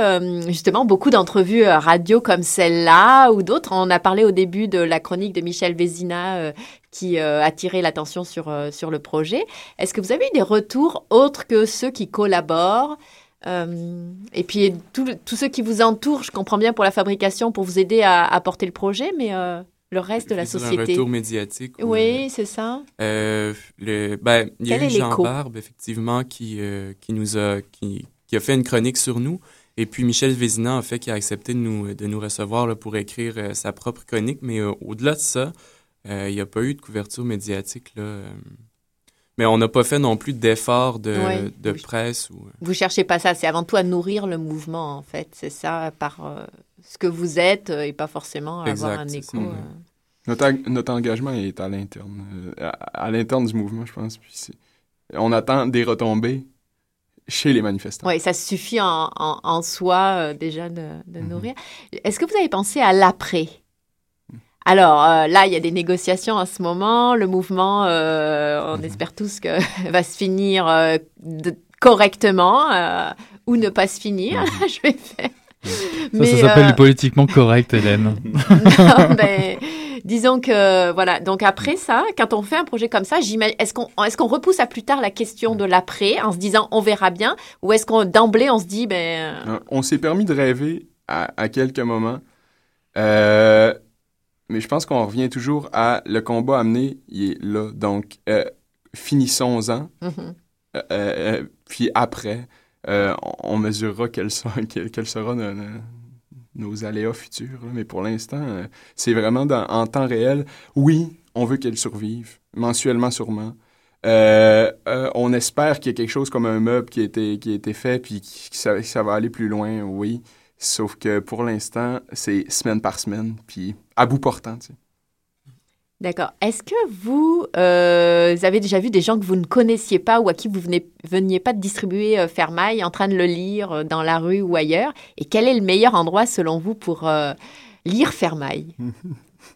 justement beaucoup d'entrevues radio comme celle-là ou d'autres? On a parlé au début de la chronique de Michel Vézina qui a tiré l'attention sur, sur le projet. Est-ce que vous avez eu des retours autres que ceux qui collaborent et puis tous ceux qui vous entourent, je comprends bien pour la fabrication, pour vous aider à, à porter le projet, mais le reste de la société. Un retour médiatique. ou, Oui, c'est ça. Euh, le, ben, il y a eu Jean? Barbe, effectivement, qui, euh, qui nous a, qui, qui a fait une chronique sur nous. Et puis Michel Vézina, en fait, qui a accepté de nous, de nous recevoir là, pour écrire euh, sa propre chronique. Mais au-delà de ça, il n'y a pas eu de couverture médiatique. Là, mais on n'a pas fait non plus d'efforts de, Ouais. de presse. Ou, Vous cherchez pas ça, c'est avant tout à nourrir le mouvement, en fait. C'est ça, par ce que vous êtes euh, et pas forcément avoir Exact, un écho. ça. euh. Notre, notre engagement est à l'interne, euh, à, à l'interne du mouvement, je pense. Puis on attend des retombées chez les manifestants. Oui, ça suffit en, en- en soi euh, déjà de, de Mhm. nourrir. Est-ce que vous avez pensé à l'après? Alors euh, là, il y a des négociations en ce moment. Le mouvement, euh, Mhm. on espère tous que va se finir euh, de- correctement euh, ou ne pas se finir. Je vais faire. Ça, ça s'appelle euh, politiquement correct, Hélène. non, ben, disons que voilà. Donc après ça, quand on fait un projet comme ça, j'imagine, est-ce qu'on est-ce qu'on repousse à plus tard la question de l'après en se disant on verra bien, ou est-ce qu'on d'emblée on se dit ben Hein, On s'est permis de rêver à, à quelques moments, Euh, mais je pense qu'on revient toujours à le combat amené, il est là. Donc, euh, finissons-en. mhm. Euh, euh, puis après, euh, on, mesurera quels quel, sera nos, aléas futurs. Mais pour l'instant, euh, c'est vraiment en temps réel. Oui, on veut qu'elle survive, mensuellement sûrement. Euh, on espère qu'il y a quelque chose comme un meuble qui a été, fait, puis que ça, va aller plus loin, oui. Sauf que pour l'instant, c'est semaine par semaine, puis à bout portant. D'accord. Est-ce que vous, euh, vous avez déjà vu des gens que vous ne connaissiez pas ou à qui vous venez, veniez pas de distribuer euh, Fermaille en train de le lire euh, dans la rue ou ailleurs? Et quel est le meilleur endroit selon vous pour euh, lire Fermaille?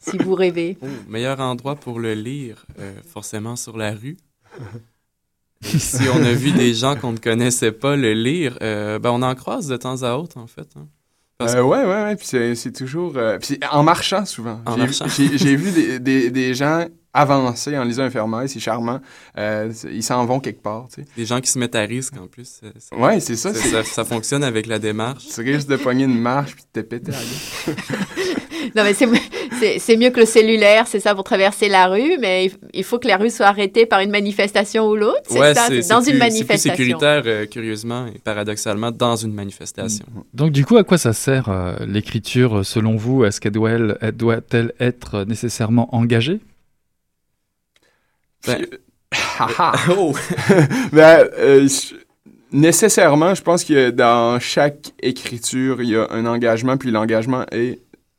Si vous rêvez. Oh, meilleur endroit pour le lire, euh, forcément sur la rue. Et si on a vu des gens qu'on ne connaissait pas le lire, euh, ben on en croise de temps à autre, en fait. hein. Parce Euh, ouais, ouais, ouais. Puis c'est, c'est toujours. euh, puis c'est en marchant souvent. En j'ai, marchant. J'ai, j'ai vu des, des, des gens avancer en lisant un fermaille, c'est charmant. Euh, ils s'en vont quelque part, tu sais. Des gens qui se mettent à risque, en plus. c'est- c'est- Ouais, c'est ça. c'est- c'est- ça, ça fonctionne avec la démarche. Tu risques de pogner une marche puis de te péter à la. Non, mais c'est, c'est, c'est mieux que le cellulaire, c'est ça pour traverser la rue, mais il, faut que la rue soit arrêtée par une manifestation ou l'autre. C'est ouais, ça, c'est, c'est dans c'est une plus, c'est manifestation. plus sécuritaire, euh, curieusement et paradoxalement, dans une manifestation. Donc du coup, à quoi ça sert euh, l'écriture euh, selon vous? Est-ce qu'elle doit, elle- elle- doit-elle être nécessairement engagée? Ben- Puis, ha, ha. Oh! Ben, euh, je- nécessairement, je pense que dans chaque écriture, il y a un engagement, puis l'engagement est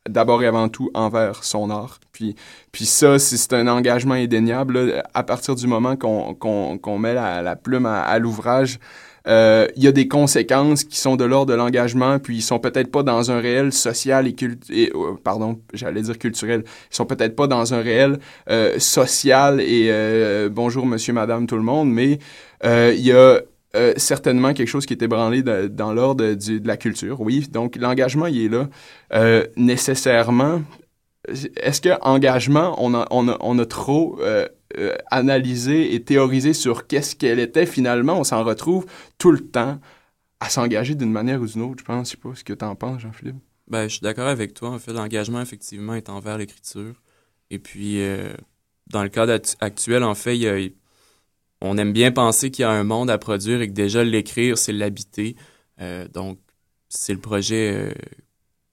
d'abord et avant tout envers son art. Puis, puis ça, c'est un engagement indéniable, là, à partir du moment qu'on qu'on met la, la plume à, à l'ouvrage, euh, il y a des conséquences qui sont de l'ordre de l'engagement, puis ils sont peut-être pas dans un réel social et, et euh, pardon, j'allais dire culturel, ils sont peut-être pas dans un réel euh, social et euh, bonjour monsieur, madame, tout le monde, mais euh, il y a euh, certainement quelque chose qui est ébranlé dans l'ordre de la culture, oui. Donc l'engagement, il est là. Euh, nécessairement, est-ce que engagement, on a, on a, on a trop euh, analysé et théorisé sur qu'est-ce qu'elle était finalement, on s'en retrouve tout le temps à s'engager d'une manière ou d'une autre, je pense. Je sais pas ce que tu en penses, Jean-Philippe. Ben, je suis d'accord avec toi. En fait, l'engagement, effectivement, est envers l'écriture. Et puis, dans le cadre actu- actuel, en fait, il y a- on aime bien penser qu'il y a un monde à produire et que déjà l'écrire, c'est l'habiter. Euh, donc, c'est le projet euh,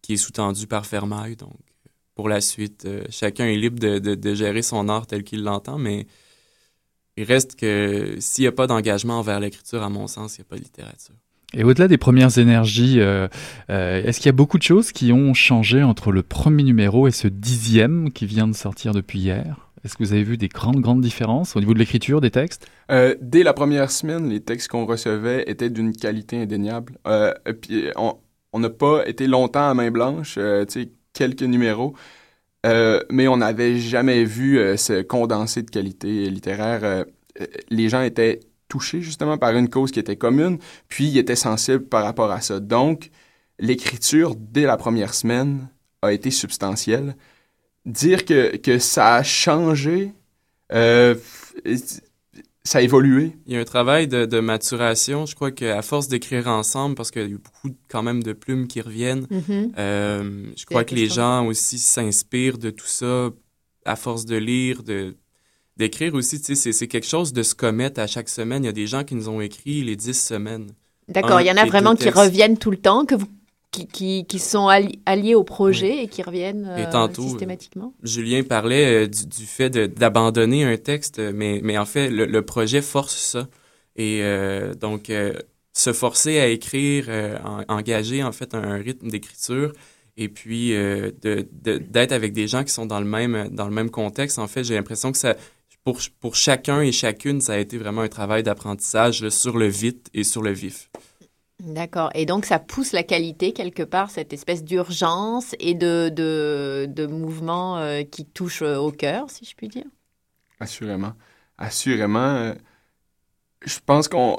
qui est sous-tendu par Fermaille. Donc, pour la suite, euh, chacun est libre de, gérer son art tel qu'il l'entend, mais il reste que s'il n'y a pas d'engagement envers l'écriture, à mon sens, il n'y a pas de littérature. Et au-delà des premières énergies, est-ce qu'il y a beaucoup de choses qui ont changé entre le premier numéro et ce dixième qui vient de sortir depuis hier? Est-ce que vous avez vu des grandes, grandes différences au niveau de l'écriture des textes? Euh, dès la première semaine, les textes qu'on recevait étaient d'une qualité indéniable. Euh, on n'a pas été longtemps à main blanche, euh, quelques numéros. mais on n'avait jamais vu ce condensé de qualité littéraire. les gens étaient touchés justement par une cause qui était commune, puis ils étaient sensibles par rapport à ça. Donc, l'écriture, dès la première semaine, a été substantielle. Dire que, que ça a changé, euh, ça a évolué. Il y a un travail de, de maturation. Je crois qu'à force d'écrire ensemble, parce qu'il y a beaucoup quand même de plumes qui reviennent, mm-hmm. euh, je crois que les gens aussi s'inspirent de tout ça à force de lire, de d'écrire aussi. C'est quelque chose de se commettre à chaque semaine. Il y a des gens qui nous ont écrit les dix semaines. D'accord, il y en a vraiment qui reviennent tout le temps, que vous qui, qui, sont alliés au projet et qui reviennent euh, systématiquement. Julien parlait euh, du, fait d'abandonner un texte, mais, mais en fait, le, projet force ça. Et euh, donc, se forcer à écrire, engager en fait un, rythme d'écriture, et puis d'être avec des gens qui sont dans le même, dans le même contexte, en fait, j'ai l'impression que ça, pour, pour chacun et chacune, ça a été vraiment un travail d'apprentissage sur le vite et sur le vif. D'accord. Et donc, ça pousse la qualité, quelque part, cette espèce d'urgence et de, de, mouvement euh, qui touche euh, au cœur, si je puis dire? Assurément. Assurément. Euh, je pense qu'on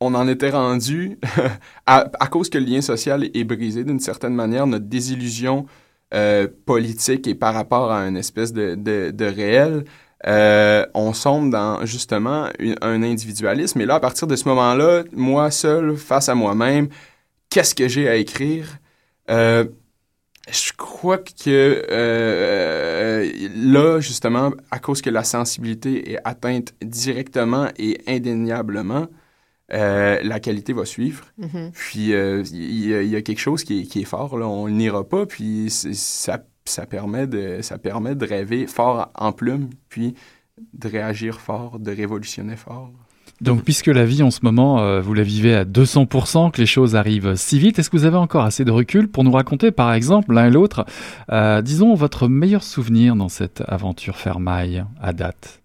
on en était rendu, à, à, cause que le lien social est brisé d'une certaine manière, notre désillusion politique et par rapport à une espèce de, de réel, euh, on sombre dans justement un individualisme. Et là, à partir de ce moment-là, moi seul, face à moi-même, qu'est-ce que j'ai à écrire? Euh, je crois que euh, là, justement, à cause que la sensibilité est atteinte directement et indéniablement, la qualité va suivre. Mm-hmm. Puis il y, a quelque chose qui est, qui est fort, là, on n'ira pas, puis ça ça permet de, ça permet de rêver fort en plume, puis de réagir fort, de révolutionner fort. Donc, puisque la vie en ce moment, euh, vous la vivez à 200%, que les choses arrivent si vite, est-ce que vous avez encore assez de recul pour nous raconter, par exemple, l'un et l'autre, euh, disons, votre meilleur souvenir dans cette aventure fermaille à date?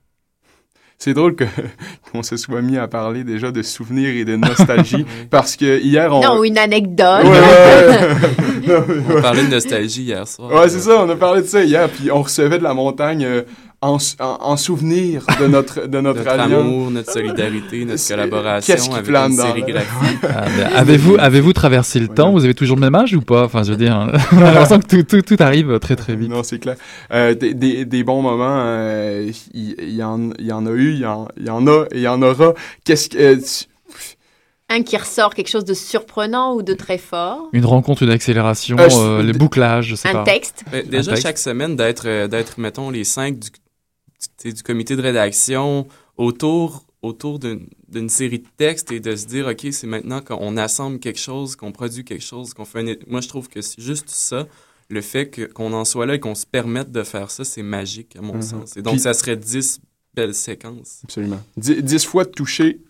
C'est drôle qu'on se soit mis à parler déjà de souvenirs et de nostalgie parce que hier on non une anecdote. On parlait de nostalgie hier soir. Ouais c'est ça on a parlé de ça hier puis on recevait de la montagne euh, en, souvenir de notre, de notre, notre amour, notre solidarité, notre collaboration avec une sérigraphie. Ah, avez-vous avez-vous traversé le temps? Vous avez toujours le même âge ou pas? Enfin, je veux dire, on a l'impression que tout, tout, tout, arrive très très vite. Non, c'est clair. Euh, des, des, des, bons moments, euh, il y, en, y en a eu, il y en, y en a et il y en aura. Qu'est-ce que... Euh, un qui ressort quelque chose de surprenant ou de très fort? Une rencontre, une accélération, euh, les bouclages, je sais un pas. Texte? déjà, chaque semaine, d'être, d'être, mettons, les cinq du du comité de rédaction autour, autour d'une série de textes et de se dire, OK, c'est maintenant qu'on assemble quelque chose, qu'on produit quelque chose, qu'on fait un... Moi, je trouve que c'est juste ça. Le fait qu'on en soit là et qu'on se permette de faire ça, c'est magique, à mon mhm. sens. Et donc, ça serait dix belles séquences. Absolument. Dix, fois de toucher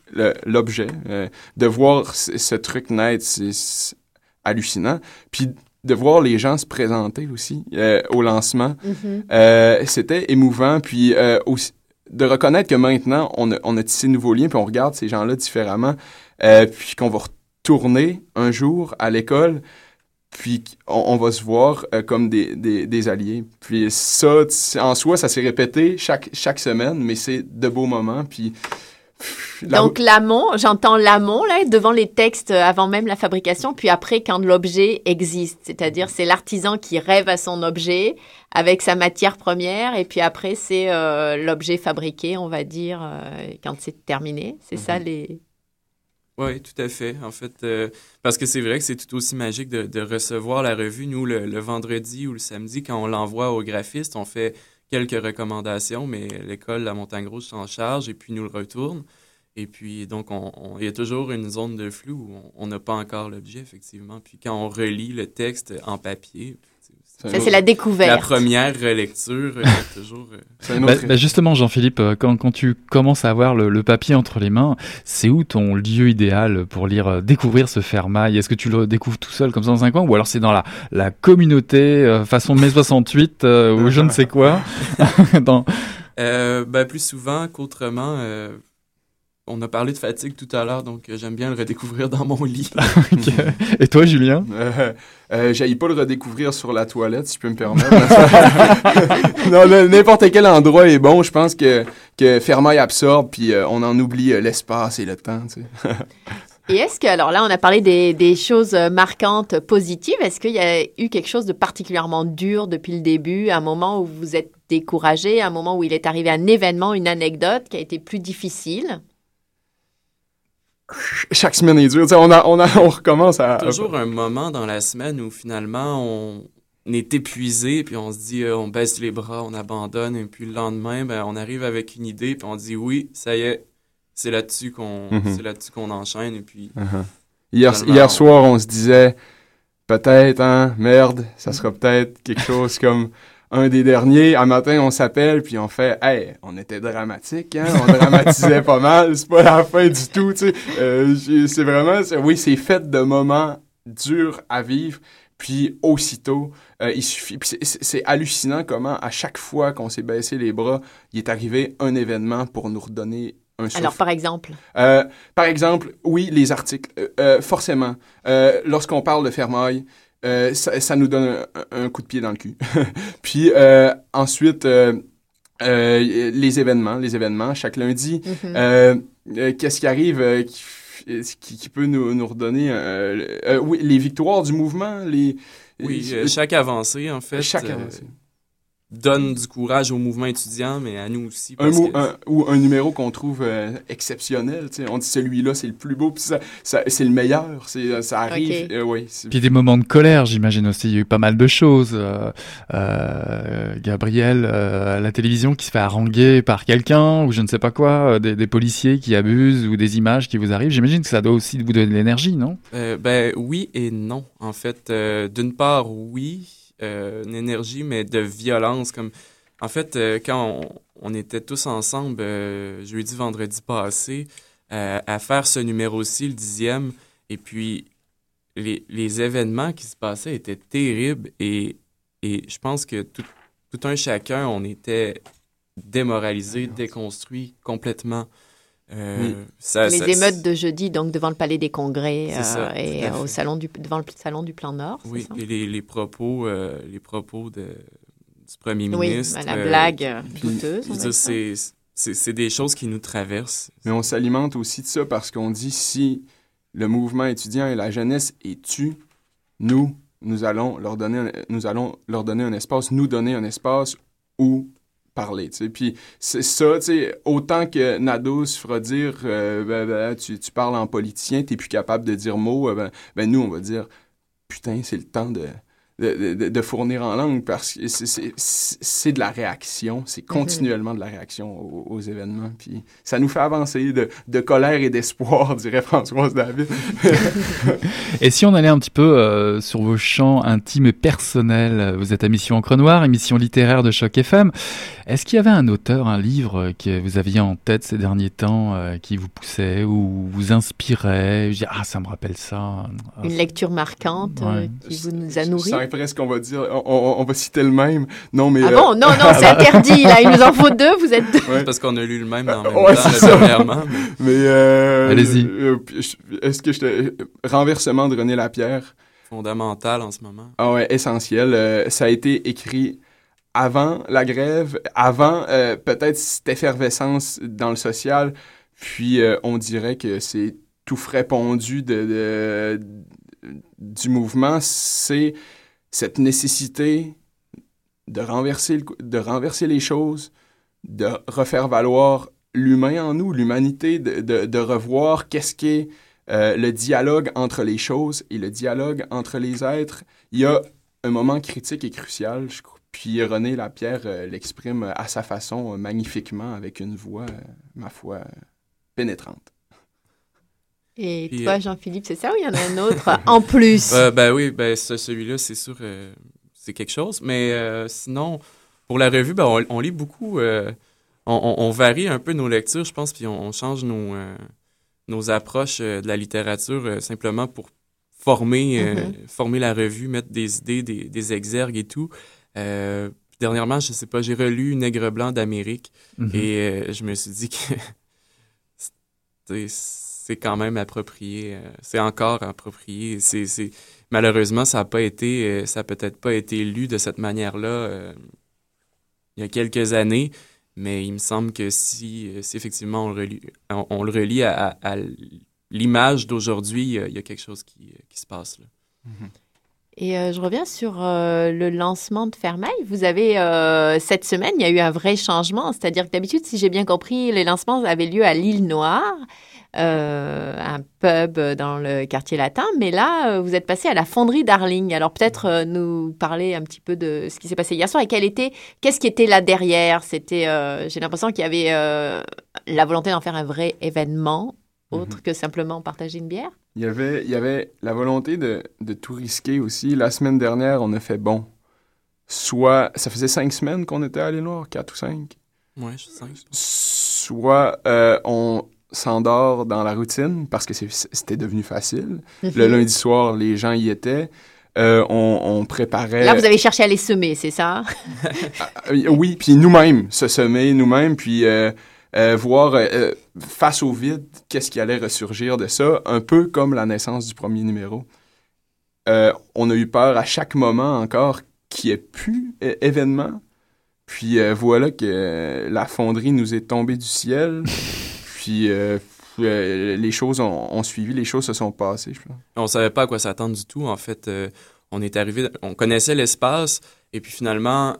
l'objet, euh, de voir ce truc naître, c'est hallucinant. Puis de voir les gens se présenter aussi euh, au lancement. Mm-hmm. euh, C'était émouvant. Puis euh, aussi, de reconnaître que maintenant, on a, on a tissé de nouveaux liens, puis on regarde ces gens-là différemment, puis qu'on va retourner un jour à l'école, puis on, on, va se voir comme des, des, des, alliés. Puis ça, en soi, ça s'est répété chaque, chaque semaine, mais c'est de beaux moments. Puis donc l'amont, j'entends l'amont là devant les textes avant même la fabrication, puis après quand l'objet existe, c'est-à-dire c'est l'artisan qui rêve à son objet avec sa matière première, et puis après c'est euh, l'objet fabriqué, on va dire, euh, quand c'est terminé. C'est ça mhm. les. Oui, tout à fait. En fait, euh, parce que c'est vrai que c'est tout aussi magique de, recevoir la revue. Nous, le, le, vendredi ou le samedi, quand on l'envoie au graphiste, on fait quelques recommandations, mais l'école La Montagne Rouge s'en charge et puis nous le retourne. Et puis, donc, il y a toujours une zone de flou où on n'a pas encore l'objet, effectivement. Puis quand on relit le texte en papier, ça, c'est la découverte. La première lecture, euh, toujours. Euh, bah, bah, justement, Jean-Philippe, euh, quand, quand, tu commences à avoir le, papier entre les mains, c'est où ton lieu idéal pour lire, découvrir ce fermail? Est-ce que tu le découvres tout seul comme ça dans un coin Ou alors c'est dans la, la communauté, façon mai 68, ou je ne sais quoi? Dans... bah, Plus souvent qu'autrement on a parlé de fatigue tout à l'heure, donc j'aime bien le redécouvrir dans mon lit. Et toi, Julien? Euh, euh, pas le redécouvrir sur la toilette, si je peux me permettre. non, n'importe quel endroit est bon. Je pense que, que Fermaille absorbe, puis on en oublie l'espace et le temps. Tu sais. Et est-ce que, alors là, on a parlé des, des choses marquantes positives. Est-ce qu'il y a eu quelque chose de particulièrement dur depuis le début, un moment où vous êtes découragé, un moment où il est arrivé un événement, une anecdote qui a été plus difficile? Chaque semaine est dure. on, a, on, a, on recommence à. Toujours un moment dans la semaine où finalement on, est épuisé, puis on se dit, euh, on baisse les bras, on abandonne, et puis le lendemain, ben, on arrive avec une idée, puis on dit, oui, ça y est, c'est là-dessus qu'on mhm. là qu'on enchaîne. Et puis, uh-huh. hier, hier soir, on se disait, peut-être, hein, merde, ça sera peut-être quelque chose comme un des derniers. Un matin, on s'appelle, puis on fait Hey, on était dramatique, hein? On dramatisait pas mal. C'est pas la fin du tout, tu sais. Euh, c'est vraiment, oui, c'est fait de moments durs à vivre. Puis aussitôt, euh, il suffit. C'est hallucinant comment, à chaque fois qu'on s'est baissé les bras, il est arrivé un événement pour nous redonner un. Alors, par exemple? Euh, par exemple, oui, les articles. forcément. Lorsqu'on parle de fermaille, euh, ça, nous donne un, coup de pied dans le cul. Puis euh, ensuite, euh, les événements, les événements, chaque lundi, mm-hmm. qu'est-ce qui arrive qui, qui, peut nous, nous redonner oui, les victoires du mouvement, les... Oui, chaque avancée, en fait. Chaque avancée donne du courage au mouvement étudiant, mais à nous aussi. Un, ou un numéro qu'on trouve euh, exceptionnel. On dit celui-là, c'est le plus beau, puis ça, c'est le meilleur. Ça arrive. Euh, oui, puis des moments de colère, j'imagine aussi. Il y a eu pas mal de choses. Euh, Gabriel, à la télévision, qui se fait haranguer par quelqu'un, ou je ne sais pas quoi, des, des, policiers qui abusent, ou des images qui vous arrivent. J'imagine que ça doit aussi vous donner de l'énergie, non? Ben oui et non. En fait, d'une part, oui euh, une énergie, mais de violence. Comme... En fait, euh, quand on, était tous ensemble euh, jeudi, vendredi passé, à faire ce numéro-ci, le dixième, et puis les, les, événements qui se passaient étaient terribles et, et je pense que tout, tout un chacun, on était démoralisé, déconstruit complètement. Euh, les émeutes de jeudi, donc devant le Palais des Congrès euh, et au salon du, devant le salon du Plan Nord. Oui, et les, les, propos, euh, les propos de, du premier ministre. Oui, la blague douteuse. C'est des choses qui nous traversent. Mais on s'alimente aussi de ça parce qu'on dit si le mouvement étudiant et la jeunesse est tu, nous, nous allons leur donner, nous allons leur donner un espace, nous donner un espace où parler. Puis c'est ça, autant que Nados fera dire euh, ben, ben, tu, tu, parles en politicien, t'es plus capable de dire mot, euh, ben, ben, nous, on va dire putain, c'est le temps de, de, fournir en langue parce que c'est de la réaction, c'est mhm. continuellement de la réaction aux, événements. Puis ça nous fait avancer de, colère et d'espoir, dirait Françoise David. et si on allait un petit peu euh, sur vos champs intimes et personnels, vous êtes à Mission Encre Noire, émission littéraire de Choc FM. Est-ce qu'il y avait un auteur, un livre que vous aviez en tête ces derniers temps euh, qui vous poussait ou vous inspirait? Ah, ça me rappelle ça. Une lecture marquante euh, qui vous nous a nourri presque, on va dire, on, va citer le même. Non, mais. Ah bon, non, non, c'est interdit, là. Il nous en faut deux, vous êtes deux. Parce qu'on a lu le même dans le même ouais, temps, dernièrement. Mais, euh, Allez-y. Euh, est-ce que je te. Renversement de René Lapierre? Fondamental en ce moment. Ah ouais, essentiel. Euh, ça a été écrit avant la grève, avant peut-être cette effervescence dans le social. Puis on dirait que c'est tout frais pondu de, du mouvement. C'est cette nécessité de renverser, de renverser les choses, de refaire valoir l'humain en nous, l'humanité, de, de, revoir qu'est-ce qu'est euh, le dialogue entre les choses et le dialogue entre les êtres. Il y a un moment critique et crucial. Puis René Lapierre euh, l'exprime à sa façon magnifiquement avec une voix, euh, ma foi, pénétrante. Et toi, euh, Jean-Philippe, c'est ça ou il y en a un autre en plus? Euh, ben oui, ben celui-là, c'est sûr, euh, c'est quelque chose. Mais sinon, pour la revue, ben, on, lit beaucoup. On, varie un peu nos lectures, je pense, puis on, change nos, nos approches de la littérature simplement pour former, mm-hmm. former la revue, mettre des idées, des, des exergues et tout. dernièrement, je sais pas, j'ai relu Nègre blanc d'Amérique mm-hmm. et je me suis dit que c'est quand même approprié. c'est encore approprié. C'est malheureusement, ça a pas été, ça peut-être pas été lu de cette manière-là il y a quelques années. Mais il me semble que si, si effectivement on le relie, on, le relie à, l'image d'aujourd'hui, il y a quelque chose qui, qui se passe là. Mm-hmm. Et euh, je reviens sur euh, le lancement de Fermail. Vous avez, euh, cette semaine, il y a eu un vrai changement. C'est-à-dire que d'habitude, si j'ai bien compris, les lancements avaient lieu à l'île Noire, un pub dans le quartier latin. Mais là, vous êtes passé à la fonderie Darling. Alors peut-être nous parler un petit peu de ce qui s'est passé hier soir et quel était, qu'est-ce qui était là derrière? C'était, j'ai l'impression qu'il y avait la volonté d'en faire un vrai événement autre mhm. que simplement partager une bière? Il y avait, il y avait la volonté de, de, tout risquer aussi. La semaine dernière, on a fait bon. Soit, ça faisait cinq semaines qu'on était allé Noir, quatre ou cinq. Ouais, cinq. Soit euh, on s'endort dans la routine parce que c'était devenu facile. Mhm. Le lundi soir, les gens y étaient. Euh, on, on, préparait. Là, vous avez cherché à les semer, c'est ça? Ah, euh, oui, puis nous-mêmes, se semer nous-mêmes, puis euh, voir euh, euh, face au vide qu'est-ce qui allait ressurgir de ça, un peu comme la naissance du premier numéro. on a eu peur à chaque moment encore qu'il n'y ait plus événement. Puis voilà que la fonderie nous est tombée du ciel. Puis les choses ont, suivi, les choses se sont passées. Je pense. On savait pas à quoi s'attendre du tout. En fait, on est arrivé, on connaissait l'espace, et puis finalement,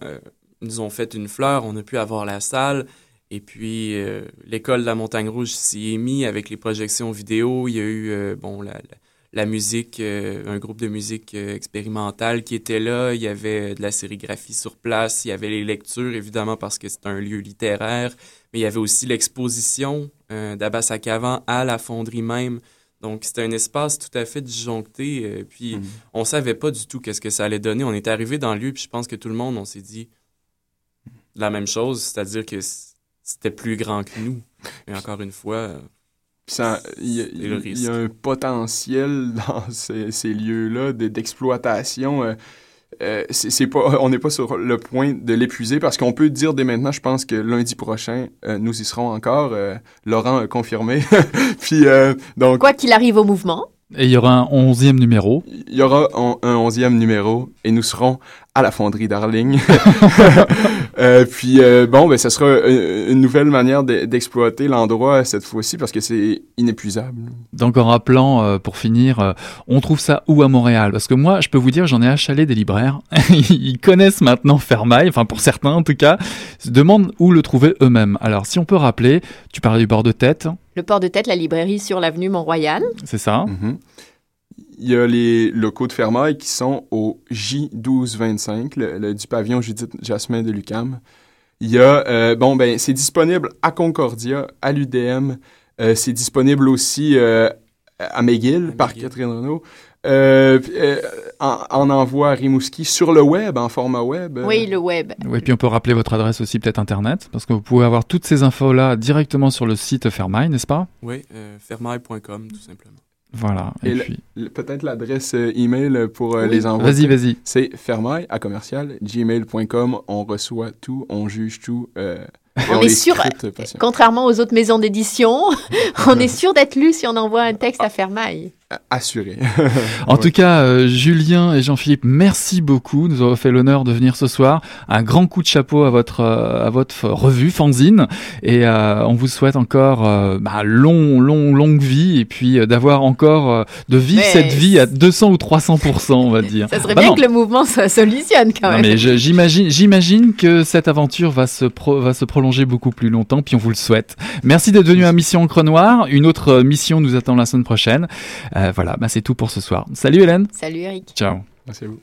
ils nous ont fait une fleur. On a pu avoir la salle. Et puis, euh, l'école de la Montagne Rouge s'y est mis avec les projections vidéo. Il y a eu, euh, bon, la, musique, euh, un groupe de musique expérimentale qui était là. Il y avait de la sérigraphie sur place. Il y avait les lectures, évidemment, parce que c'est un lieu littéraire. Mais il y avait aussi l'exposition d'Abbas Akavan à la fonderie même. Donc, c'était un espace tout à fait disjoncté. puis, mmh. on savait pas du tout qu'est-ce que ça allait donner. On est arrivé dans le lieu, puis je pense que tout le monde, on s'est dit la même chose, c'est-à-dire que c'était plus grand que nous. Et encore une fois, il y, a un potentiel dans ces, lieux-là d'exploitation. Euh, euh, c'est pas, on n'est pas sur le point de l'épuiser parce qu'on peut dire dès maintenant, je pense que lundi prochain, euh, nous y serons encore. Laurent a confirmé. Puis donc. Quoi qu'il arrive au mouvement. Et il y aura un onzième numéro. Il y aura un onzième numéro et nous serons à la fonderie Darling. euh, puis euh, bon, ben ça sera euh, une, nouvelle manière d'exploiter l'endroit cette fois-ci parce que c'est inépuisable. Donc en rappelant euh, pour finir, on trouve ça où à Montréal? Parce que moi, je peux vous dire, j'en ai achalé des libraires. Ils connaissent maintenant Fermail, enfin pour certains en tout cas, se demandent où le trouver eux-mêmes. Alors si on peut rappeler, tu parlais du bord de tête. Le port de tête, la librairie sur l'avenue Mont-Royal. C'est ça. Mm-hmm. Il y a les locaux de Fermail qui sont au J1225, le, du pavillon Judith Jasmin de Lucam. Il y a, euh, bon, ben, c'est disponible à Concordia, à l'UDM. Euh, c'est disponible aussi euh, à McGill, par Catherine Renault. en, envoi à Rimouski sur le web, en format web. Oui, le web. Oui, puis on peut rappeler votre adresse aussi, peut-être Internet, parce que vous pouvez avoir toutes ces infos-là directement sur le site Fermail, n'est-ce pas? Oui, fermail.com, tout simplement. Voilà. Et, puis... peut-être l'adresse euh, email pour euh, les envois. Vas-y, vas-y. C'est fermaille à commercial gmail.com. On reçoit tout, on juge tout. Euh, on, est sûr, contrairement aux autres maisons d'édition, on est sûr d'être lu si on envoie un texte à Fermaille assuré. en tout cas, euh, Julien et Jean-Philippe, merci beaucoup. Nous avons fait l'honneur de venir ce soir. Un grand coup de chapeau à votre euh, à votre revue fanzine et euh, on vous souhaite encore bah, long long longue vie et puis d'avoir encore de vivre cette vie à 200 ou 300 on va dire. Ça serait bah bien que le mouvement se solutionne quand même. mais j'imagine j'imagine que cette aventure va se va se prolonger beaucoup plus longtemps puis on vous le souhaite. Merci d'être venu à Mission Encre Noire. Une autre mission nous attend la semaine prochaine. Euh, voilà, bah, c'est tout pour ce soir. Salut Hélène. Salut Eric. Ciao. Merci à vous.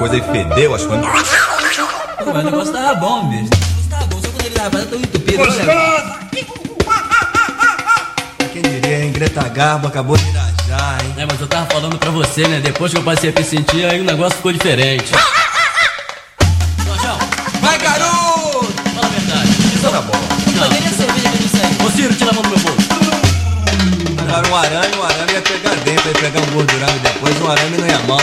Coisa e fedeu as coisas. Mas o negócio tava bom, bicho. O negócio tava bom, só quando ele tava tão entupido. Gostoso! Quem diria, hein? Greta Garbo acabou de irajar, hein? É, mas eu tava falando pra você, né? Depois que eu passei a me sentir, aí o negócio ficou diferente. Vai, garoto! Fala a verdade. Isso tá bom. Não. Poderia cerveja que aí. Ô Ciro, tira a mão do meu bolso. Agora um arame, um arame ia pegar dentro, ia pegar um gordurão e depois um arame não ia mal.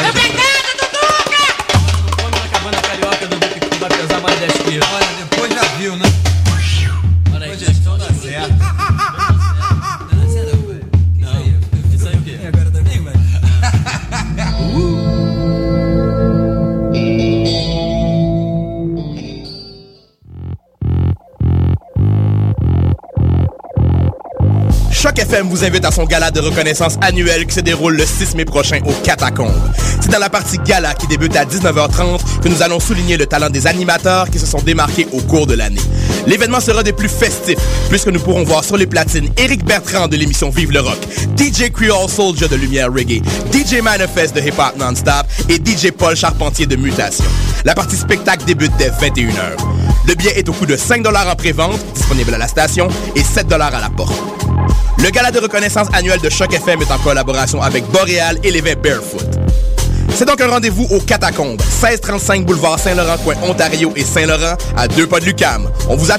Vous invite à son gala de reconnaissance annuel qui se déroule le 6 mai prochain au Catacombes. C'est dans la partie gala qui débute à 19h30 que nous allons souligner le talent des animateurs qui se sont démarqués au cours de l'année. L'événement sera des plus festifs puisque nous pourrons voir sur les platines Éric Bertrand de l'émission Vive le Rock, DJ Creole Soldier de Lumière Reggae, DJ Manifest de Hip Hop Non-Stop et DJ Paul Charpentier de Mutation. La partie spectacle débute dès 21h. Le billet est au coût de 5 en pré-vente, disponible à la station, et 7 à la porte. Le gala de reconnaissance annuel de Choc FM est en collaboration avec Boréal et vins Barefoot. C'est donc un rendez-vous au Catacombes, 1635 boulevard Saint-Laurent, coin Ontario et Saint-Laurent, à deux pas de Lucam.